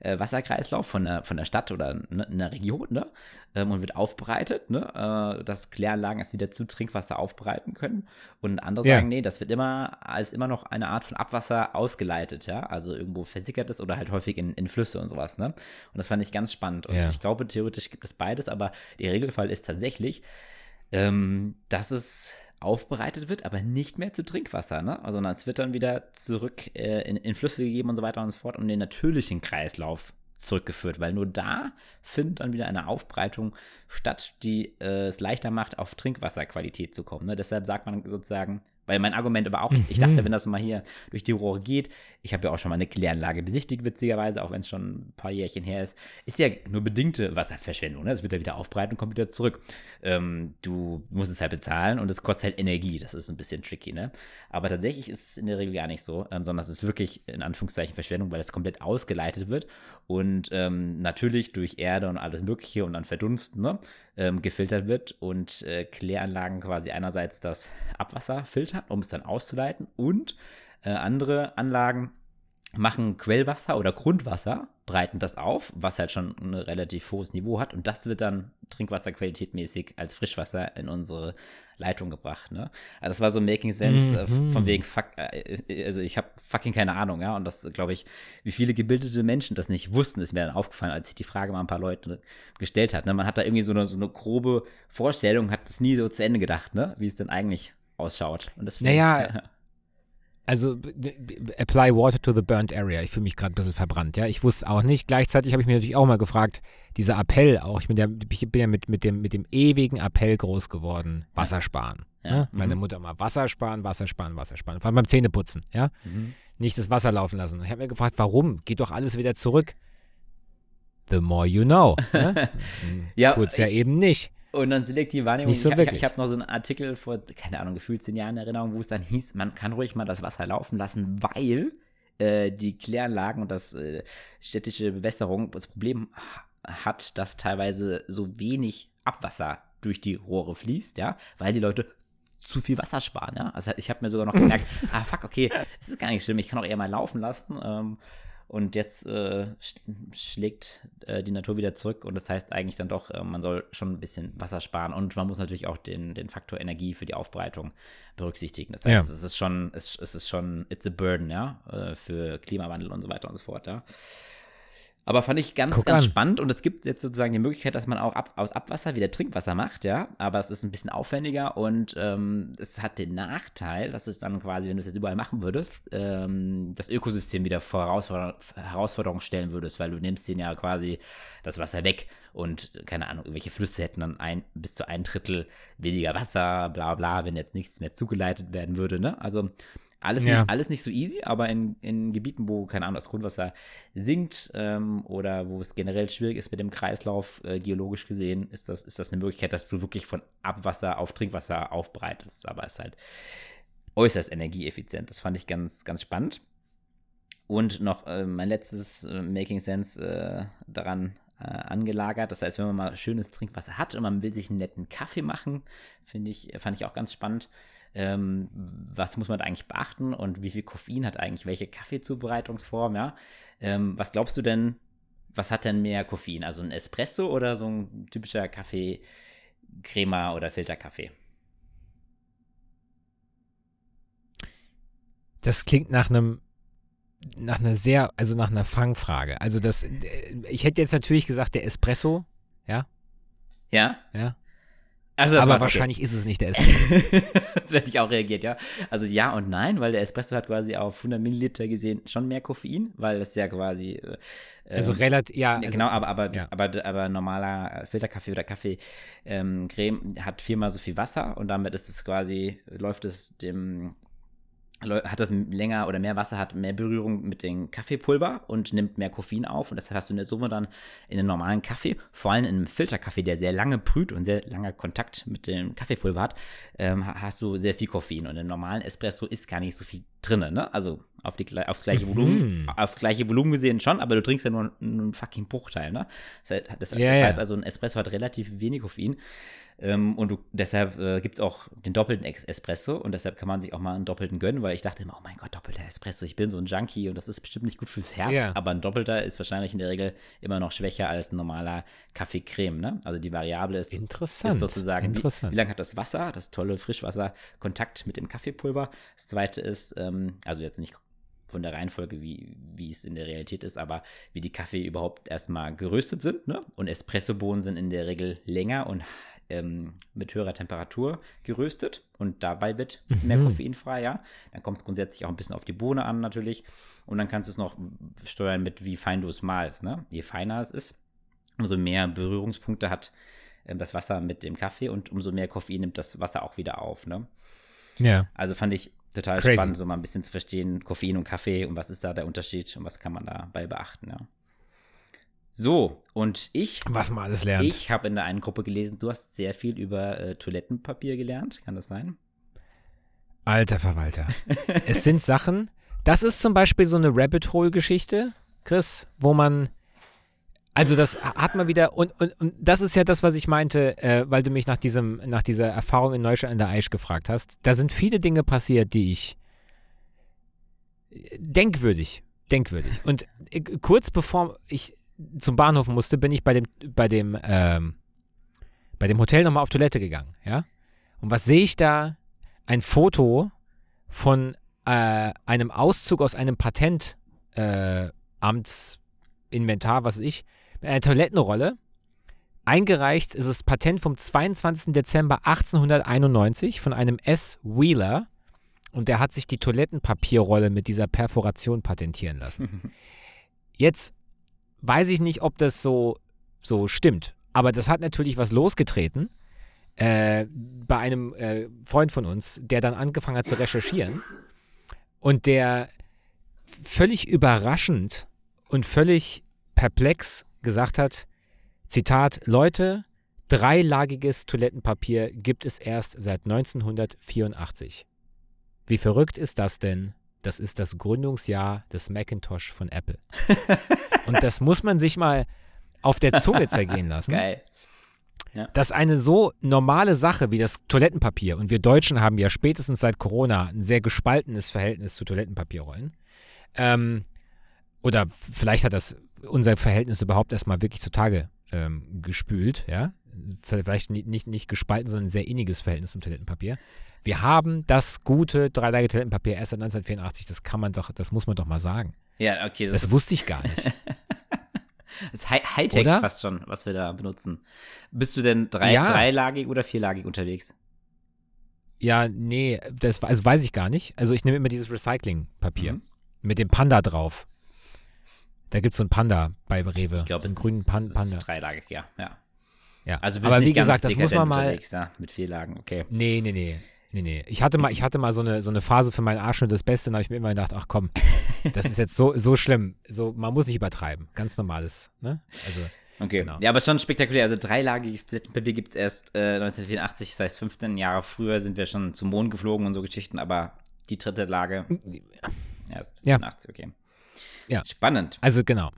äh, Wasserkreislauf von der, von der Stadt oder ne, in der Region, ne? Ähm, und wird aufbereitet, ne? Äh, dass Kläranlagen es wieder zu Trinkwasser aufbereiten können. Und andere Ja. sagen, nee, das wird immer als immer noch eine Art von Abwasser ausgeleitet, ja. Also irgendwo versickert ist oder halt häufig in, in Flüsse und sowas, ne? Und das fand ich ganz spannend. Und Ja. ich glaube, theoretisch gibt es beides, aber der Regelfall ist tatsächlich, ähm, dass es aufbereitet wird, aber nicht mehr zu Trinkwasser, ne? Sondern es wird dann wieder zurück äh, in, in Flüsse gegeben und so weiter und so fort in den natürlichen Kreislauf zurückgeführt, weil nur da findet dann wieder eine Aufbreitung statt, die äh, es leichter macht, auf Trinkwasserqualität zu kommen. Ne? Deshalb sagt man sozusagen, weil mein Argument aber auch, ich dachte, wenn das mal hier durch die Rohre geht, ich habe ja auch schon mal eine Kläranlage besichtigt, witzigerweise, auch wenn es schon ein paar Jährchen her ist, ist ja nur bedingte Wasserverschwendung. Ne? Es wird ja wieder aufbreiten und kommt wieder zurück. Ähm, du musst es halt bezahlen und es kostet halt Energie. Das ist ein bisschen tricky, ne? Aber tatsächlich ist es in der Regel gar nicht so, ähm, sondern es ist wirklich in Anführungszeichen Verschwendung, weil es komplett ausgeleitet wird und ähm, natürlich durch Erde und alles Mögliche und dann Verdunsten ne, ähm, gefiltert wird und äh, Kläranlagen quasi einerseits das Abwasser filtern, um es dann auszuleiten und äh, andere Anlagen machen Quellwasser oder Grundwasser, breiten das auf, was halt schon ein relativ hohes Niveau hat und das wird dann trinkwasserqualitätmäßig als Frischwasser in unsere Leitung gebracht. Ne? Also das war so Making Sense äh, Mhm. von wegen, fuck, äh, also ich habe fucking keine Ahnung, ja, und das glaube ich, wie viele gebildete Menschen das nicht wussten, ist mir dann aufgefallen, als ich die Frage mal ein paar Leute gestellt hat. Ne? Man hat da irgendwie so eine, so eine grobe Vorstellung, hat es nie so zu Ende gedacht, ne? wie es denn eigentlich ausschaut. Und find Naja, ich, Also apply water to the burnt area. Ich fühle mich gerade ein bisschen verbrannt, ja. Ich wusste auch nicht. Gleichzeitig habe ich mir natürlich auch mal gefragt, dieser Appell auch, ich bin ja, ich bin ja mit, mit, dem, mit dem ewigen Appell groß geworden, Wasser sparen. Ja, Ne? Meine mhm. Mutter immer Wasser sparen, Wasser sparen, Wasser sparen. Vor allem beim Zähneputzen, ja. Mhm. Nicht das Wasser laufen lassen. Ich habe mir gefragt, warum? Geht doch alles wieder zurück. The more you know. Ne? Ja, Tut's ja eben nicht. Und dann selektive Wahrnehmung. Nicht so ich ich, wirklich. ich habe noch so einen Artikel vor, keine Ahnung, gefühlt zehn Jahren in Erinnerung, wo es dann hieß, man kann ruhig mal das Wasser laufen lassen, weil äh, die Kläranlagen und das äh, städtische Bewässerung das Problem ha- hat, dass teilweise so wenig Abwasser durch die Rohre fließt, ja, weil die Leute zu viel Wasser sparen, ja. Also ich habe mir sogar noch gemerkt, ah fuck, okay, es ist gar nicht schlimm, ich kann auch eher mal laufen lassen. Ähm, und jetzt äh, sch schlägt äh, die Natur wieder zurück und das heißt eigentlich dann doch, äh, man soll schon ein bisschen Wasser sparen und man muss natürlich auch den, den Faktor Energie für die Aufbereitung berücksichtigen. Das heißt, Ja. es ist schon, es, es ist schon, it's a burden, ja, äh, für Klimawandel und so weiter und so fort, ja. Aber fand ich ganz, Guck ganz an. spannend und es gibt jetzt sozusagen die Möglichkeit, dass man auch ab, aus Abwasser wieder Trinkwasser macht, ja. Aber es ist ein bisschen aufwendiger und ähm, es hat den Nachteil, dass es dann quasi, wenn du es jetzt überall machen würdest, ähm, das Ökosystem wieder vor Herausforder Herausforderungen stellen würdest, weil du nimmst denen ja quasi das Wasser weg und keine Ahnung, irgendwelche Flüsse hätten dann ein, bis zu ein Drittel weniger Wasser, bla bla, wenn jetzt nichts mehr zugeleitet werden würde, ne? Also alles, Ja. nicht, alles nicht so easy, aber in, in Gebieten, wo, keine Ahnung, das Grundwasser sinkt ähm, oder wo es generell schwierig ist mit dem Kreislauf, äh, geologisch gesehen, ist das, ist das eine Möglichkeit, dass du wirklich von Abwasser auf Trinkwasser aufbereitest. Aber es ist halt äußerst energieeffizient. Das fand ich ganz, ganz spannend. Und noch äh, mein letztes äh, Making Sense äh, daran äh, angelagert. Das heißt, wenn man mal schönes Trinkwasser hat und man will sich einen netten Kaffee machen, finde ich, fand ich auch ganz spannend. Ähm, was muss man da eigentlich beachten und wie viel Koffein hat eigentlich welche Kaffeezubereitungsform, ja? Ähm, was glaubst du denn, was hat denn mehr Koffein? Also ein Espresso oder so ein typischer Kaffee, Crema oder Filterkaffee? Das klingt nach einem nach einer sehr, also nach einer Fangfrage. Also das, äh, ich hätte jetzt natürlich gesagt, der Espresso, ja, Ja? ja. Also aber war's, okay. wahrscheinlich ist es nicht der Espresso. das werde ich auch reagiert, ja. Also ja und nein, weil der Espresso hat quasi auf 100 Milliliter gesehen schon mehr Koffein, weil das ja quasi. Äh, Also ähm, relativ, ja, also, genau, aber, aber, ja. aber, aber normaler Filterkaffee oder Kaffee ähm, hat viermal so viel Wasser und damit ist es quasi, läuft es dem hat das länger oder mehr Wasser, hat mehr Berührung mit dem Kaffeepulver und nimmt mehr Koffein auf. Und deshalb hast du in der Summe dann in einem normalen Kaffee, vor allem in einem Filterkaffee, der sehr lange brüht und sehr lange Kontakt mit dem Kaffeepulver hat, ähm, hast du sehr viel Koffein. Und im normalen Espresso ist gar nicht so viel drin. Ne? Also auf die, aufs gleiche Volumen, mhm. aufs gleiche Volumen gesehen schon, aber du trinkst ja nur einen fucking Bruchteil. Ne? Das, das, das ja, heißt also, ein Espresso hat relativ wenig Koffein. Ähm, und du, deshalb äh, gibt es auch den doppelten Espresso und deshalb kann man sich auch mal einen doppelten gönnen, weil ich dachte immer, oh mein Gott, doppelter Espresso, ich bin so ein Junkie und das ist bestimmt nicht gut fürs Herz, yeah. aber ein doppelter ist wahrscheinlich in der Regel immer noch schwächer als ein normaler Kaffee-Creme. Ne? Also die Variable ist, Interessant. ist sozusagen, Interessant. Wie, wie lange hat das Wasser, das tolle Frischwasser, Kontakt mit dem Kaffeepulver. Das zweite ist, ähm, also jetzt nicht von der Reihenfolge, wie, wie es in der Realität ist, aber wie die Kaffee überhaupt erstmal geröstet sind. Ne? Und Espressobohnen sind in der Regel länger und ähm, mit höherer Temperatur geröstet und dabei wird mhm. mehr Koffein frei, ja. Dann kommt es grundsätzlich auch ein bisschen auf die Bohne an natürlich und dann kannst du es noch steuern mit, wie fein du es malst, ne? Je feiner es ist, umso mehr Berührungspunkte hat äh, das Wasser mit dem Kaffee und umso mehr Koffein nimmt das Wasser auch wieder auf, ne? Ja. Also fand ich total Crazy. spannend, so mal ein bisschen zu verstehen, Koffein und Kaffee und was ist da der Unterschied und was kann man dabei beachten, ja. So, und ich. Was man alles lernt. Ich habe in der einen Gruppe gelesen, du hast sehr viel über äh, Toilettenpapier gelernt. Kann das sein? Alter Verwalter. es sind Sachen. Das ist zum Beispiel so eine Rabbit Hole-Geschichte, Chris, wo man. Also das hat man wieder, und, und, und das ist ja das, was ich meinte, äh, weil du mich nach diesem, nach dieser Erfahrung in Neustadt an der Aisch gefragt hast. Da sind viele Dinge passiert, die ich denkwürdig, denkwürdig. Und äh, kurz bevor ich zum Bahnhof musste, bin ich bei dem, bei dem, ähm, bei dem Hotel nochmal auf Toilette gegangen, ja. Und was sehe ich da? Ein Foto von äh, einem Auszug aus einem Patentamtsinventar, äh, was weiß ich, einer Toilettenrolle. Eingereicht ist das Patent vom 22. Dezember 1891 von einem S. Wheeler und der hat sich die Toilettenpapierrolle mit dieser Perforation patentieren lassen. Jetzt weiß ich nicht, ob das so, so stimmt. Aber das hat natürlich was losgetreten äh, bei einem äh, Freund von uns, der dann angefangen hat zu recherchieren und der völlig überraschend und völlig perplex gesagt hat, Zitat, Leute, dreilagiges Toilettenpapier gibt es erst seit 1984. Wie verrückt ist das denn? Das ist das Gründungsjahr des Macintosh von Apple. Und das muss man sich mal auf der Zunge zergehen lassen. Geil. Ja. Dass eine so normale Sache wie das Toilettenpapier, und wir Deutschen haben ja spätestens seit Corona ein sehr gespaltenes Verhältnis zu Toilettenpapierrollen, ähm, oder vielleicht hat das unser Verhältnis überhaupt erstmal wirklich zutage ähm, gespült, ja. Vielleicht nicht, nicht, nicht gespalten, sondern ein sehr inniges Verhältnis zum Toilettenpapier. Wir haben das gute dreilagige Toilettenpapier erst seit 1984, das kann man doch, das muss man doch mal sagen. Ja, okay. Das, das wusste ich gar nicht. das ist Hightech oder? fast schon, was wir da benutzen. Bist du denn drei, ja. dreilagig oder vierlagig unterwegs? Ja, nee, das also weiß ich gar nicht. Also ich nehme immer dieses Recyclingpapier mhm. mit dem Panda drauf. Da gibt es so einen Panda bei Rewe. Ich glaube, so einen grünen Pan Panda. Ist dreilagig, ja. ja. Ja, also aber wie gesagt, das muss man mal. Ja, mit vier Lagen, okay. Nee, nee, nee. Nee, nee. Ich hatte mal, ich hatte mal so eine, so eine Phase für meinen Arsch und das Beste, und da habe ich mir immer gedacht, ach komm, das ist jetzt so, so schlimm. So, man muss nicht übertreiben. Ganz normales, ne? Also. Okay. Genau. Ja, aber schon spektakulär. Also dreilagiges Toilettenpapier gibt es erst äh, 1984, das heißt 15 Jahre früher sind wir schon zum Mond geflogen und so Geschichten, aber die dritte Lage erst 84, ja. okay. Ja. Spannend. Also genau.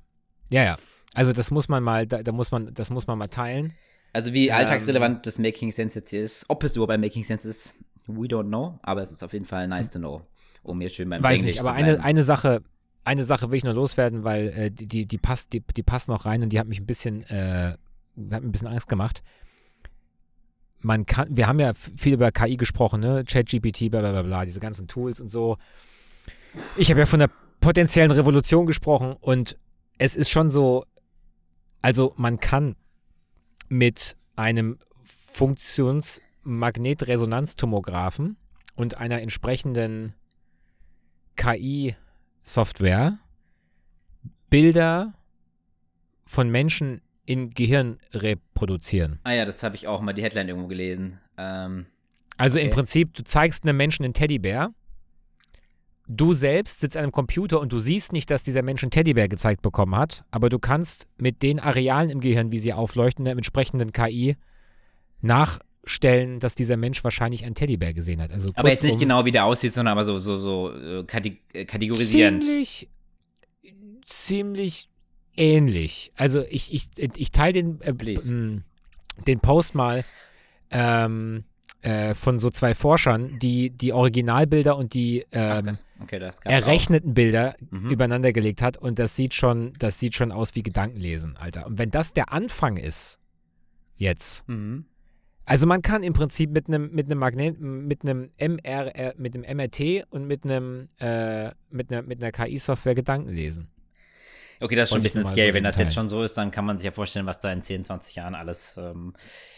Ja, ja. Also das muss man mal, da, da muss man, das muss man mal teilen. Also wie ähm, alltagsrelevant das Making Sense jetzt hier ist, ob es überhaupt bei Making Sense ist, we don't know, aber es ist auf jeden Fall nice to know, um hier schön beim Weiß Englisch nicht, aber eine, eine Sache, eine Sache will ich nur loswerden, weil äh, die, die, die, passt, die, die passt noch rein und die hat mich ein bisschen, äh, hat mir ein bisschen Angst gemacht. Man kann, wir haben ja viel über KI gesprochen, ne? ChatGPT, bla bla bla, diese ganzen Tools und so. Ich habe ja von der potenziellen Revolution gesprochen und es ist schon so, also man kann mit einem Funktionsmagnetresonanztomographen und einer entsprechenden KI-Software Bilder von Menschen in Gehirn reproduzieren. Ah ja, das habe ich auch mal die Headline irgendwo gelesen. Ähm, also okay. im Prinzip, du zeigst einem Menschen einen Teddybär du selbst sitzt an einem Computer und du siehst nicht, dass dieser Mensch einen Teddybär gezeigt bekommen hat, aber du kannst mit den Arealen im Gehirn, wie sie aufleuchten, der entsprechenden KI nachstellen, dass dieser Mensch wahrscheinlich einen Teddybär gesehen hat. Also Aber jetzt nicht genau, wie der aussieht, sondern aber so, so, so äh, kate- äh, kategorisierend. Ziemlich, ziemlich ähnlich. Also ich, ich, ich teile den, äh, den Post mal ähm, äh, von so zwei Forschern, die die Originalbilder und die Ach, ähm, das, okay, das errechneten Bilder Mhm. übereinander gelegt hat und das sieht schon, das sieht schon aus wie Gedankenlesen, Alter. Und wenn das der Anfang ist, jetzt, Auch. Mhm. also man kann im Prinzip mit einem mit einem Magnet, mit einem MR, mit einem MRT und mit einem äh, mit einer mit einer KI-Software Gedanken lesen. Okay, das ist schon ein bisschen scary. so Wenn das mitteilen. jetzt schon so ist, dann kann man sich ja vorstellen, was da in 10, 20 Jahren alles ähm,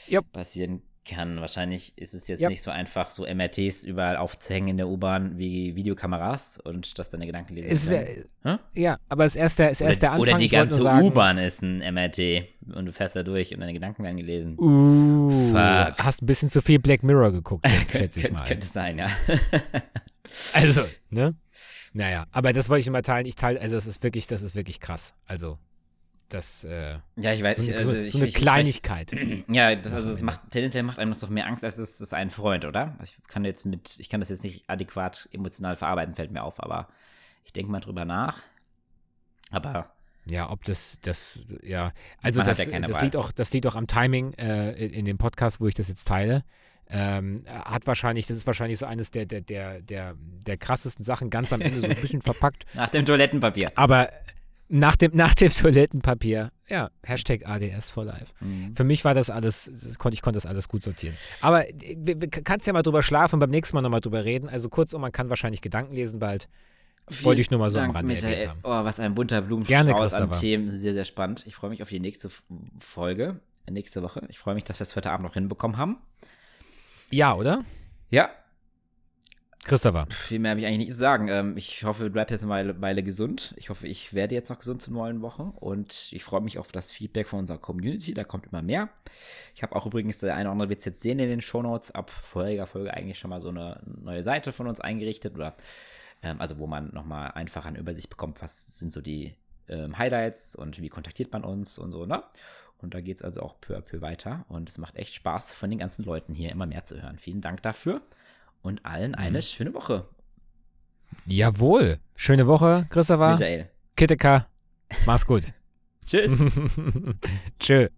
Yep. passieren kann. Wahrscheinlich ist es jetzt Yep. nicht so einfach, so MRTs überall aufzuhängen in der U-Bahn wie Videokameras und dass deine Gedanken lesen Es ist, werden. äh, ja, aber es ist erst der, ist erst der oder, Anfang. oder die ganze U-Bahn ist ein MRT und du fährst da durch und deine Gedanken werden gelesen. Uh, Fuck. hast ein bisschen zu viel Black Mirror geguckt, schätze ich mal. Könnte sein, ja. Also, ne? Naja, aber das wollte ich nur mal teilen. Ich teile, also das ist wirklich, das ist wirklich krass. Also, das, äh, ja, ich weiß so eine, so, Also ich, so eine ich, ich, Kleinigkeit. Ja, das, also es macht, tendenziell macht einem das doch mehr Angst, als es ist ein Freund, oder? Ich kann jetzt mit, ich kann das jetzt nicht adäquat emotional verarbeiten, fällt mir auf, aber ich denke mal drüber nach. Aber Ja, ob das, das, ja, also Man das, ja das Wahl. liegt auch, das liegt auch am Timing äh, in, in dem Podcast, wo ich das jetzt teile. Ähm, hat wahrscheinlich, das ist wahrscheinlich so eines der, der, der, der, der krassesten Sachen, ganz am Ende so ein bisschen verpackt. nach dem Toilettenpapier. Aber nach dem, nach dem Toilettenpapier, ja, Hashtag ADS for Life. Mhm. Für mich war das alles, das konnte, ich konnte das alles gut sortieren. Aber äh, kannst ja mal drüber schlafen und beim nächsten Mal nochmal drüber reden. Also kurzum, man kann wahrscheinlich Gedanken lesen bald. Wollte ich nur mal so am Dank, Rande Michael. haben. Oh, was ein bunter Gerne, Blumenstrauß an. Themen. Sehr, sehr spannend. Ich freue mich auf die nächste Folge, äh, nächste Woche. Ich freue mich, dass wir es heute Abend noch hinbekommen haben. Ja, oder? Ja, Christopher. viel mehr habe ich eigentlich nicht zu sagen. Ähm, ich hoffe, du bleibst jetzt eine Weile, Weile gesund. Ich hoffe, ich werde jetzt noch gesund zur neuen Woche. Und ich freue mich auf das Feedback von unserer Community. Da kommt immer mehr. Ich habe auch übrigens, der eine oder andere wird es jetzt sehen in den Shownotes, ab vorheriger Folge eigentlich schon mal so eine neue Seite von uns eingerichtet. Oder ähm, also wo man nochmal einfach eine Übersicht bekommt, was sind so die ähm, Highlights und wie kontaktiert man uns und so, ne? Und da geht es also auch peu à peu weiter. Und es macht echt Spaß, von den ganzen Leuten hier immer mehr zu hören. Vielen Dank dafür und allen eine schöne Woche. Jawohl. Schöne Woche, Christopher. Michael. Kitteka. Mach's gut. Tschüss. Tschö.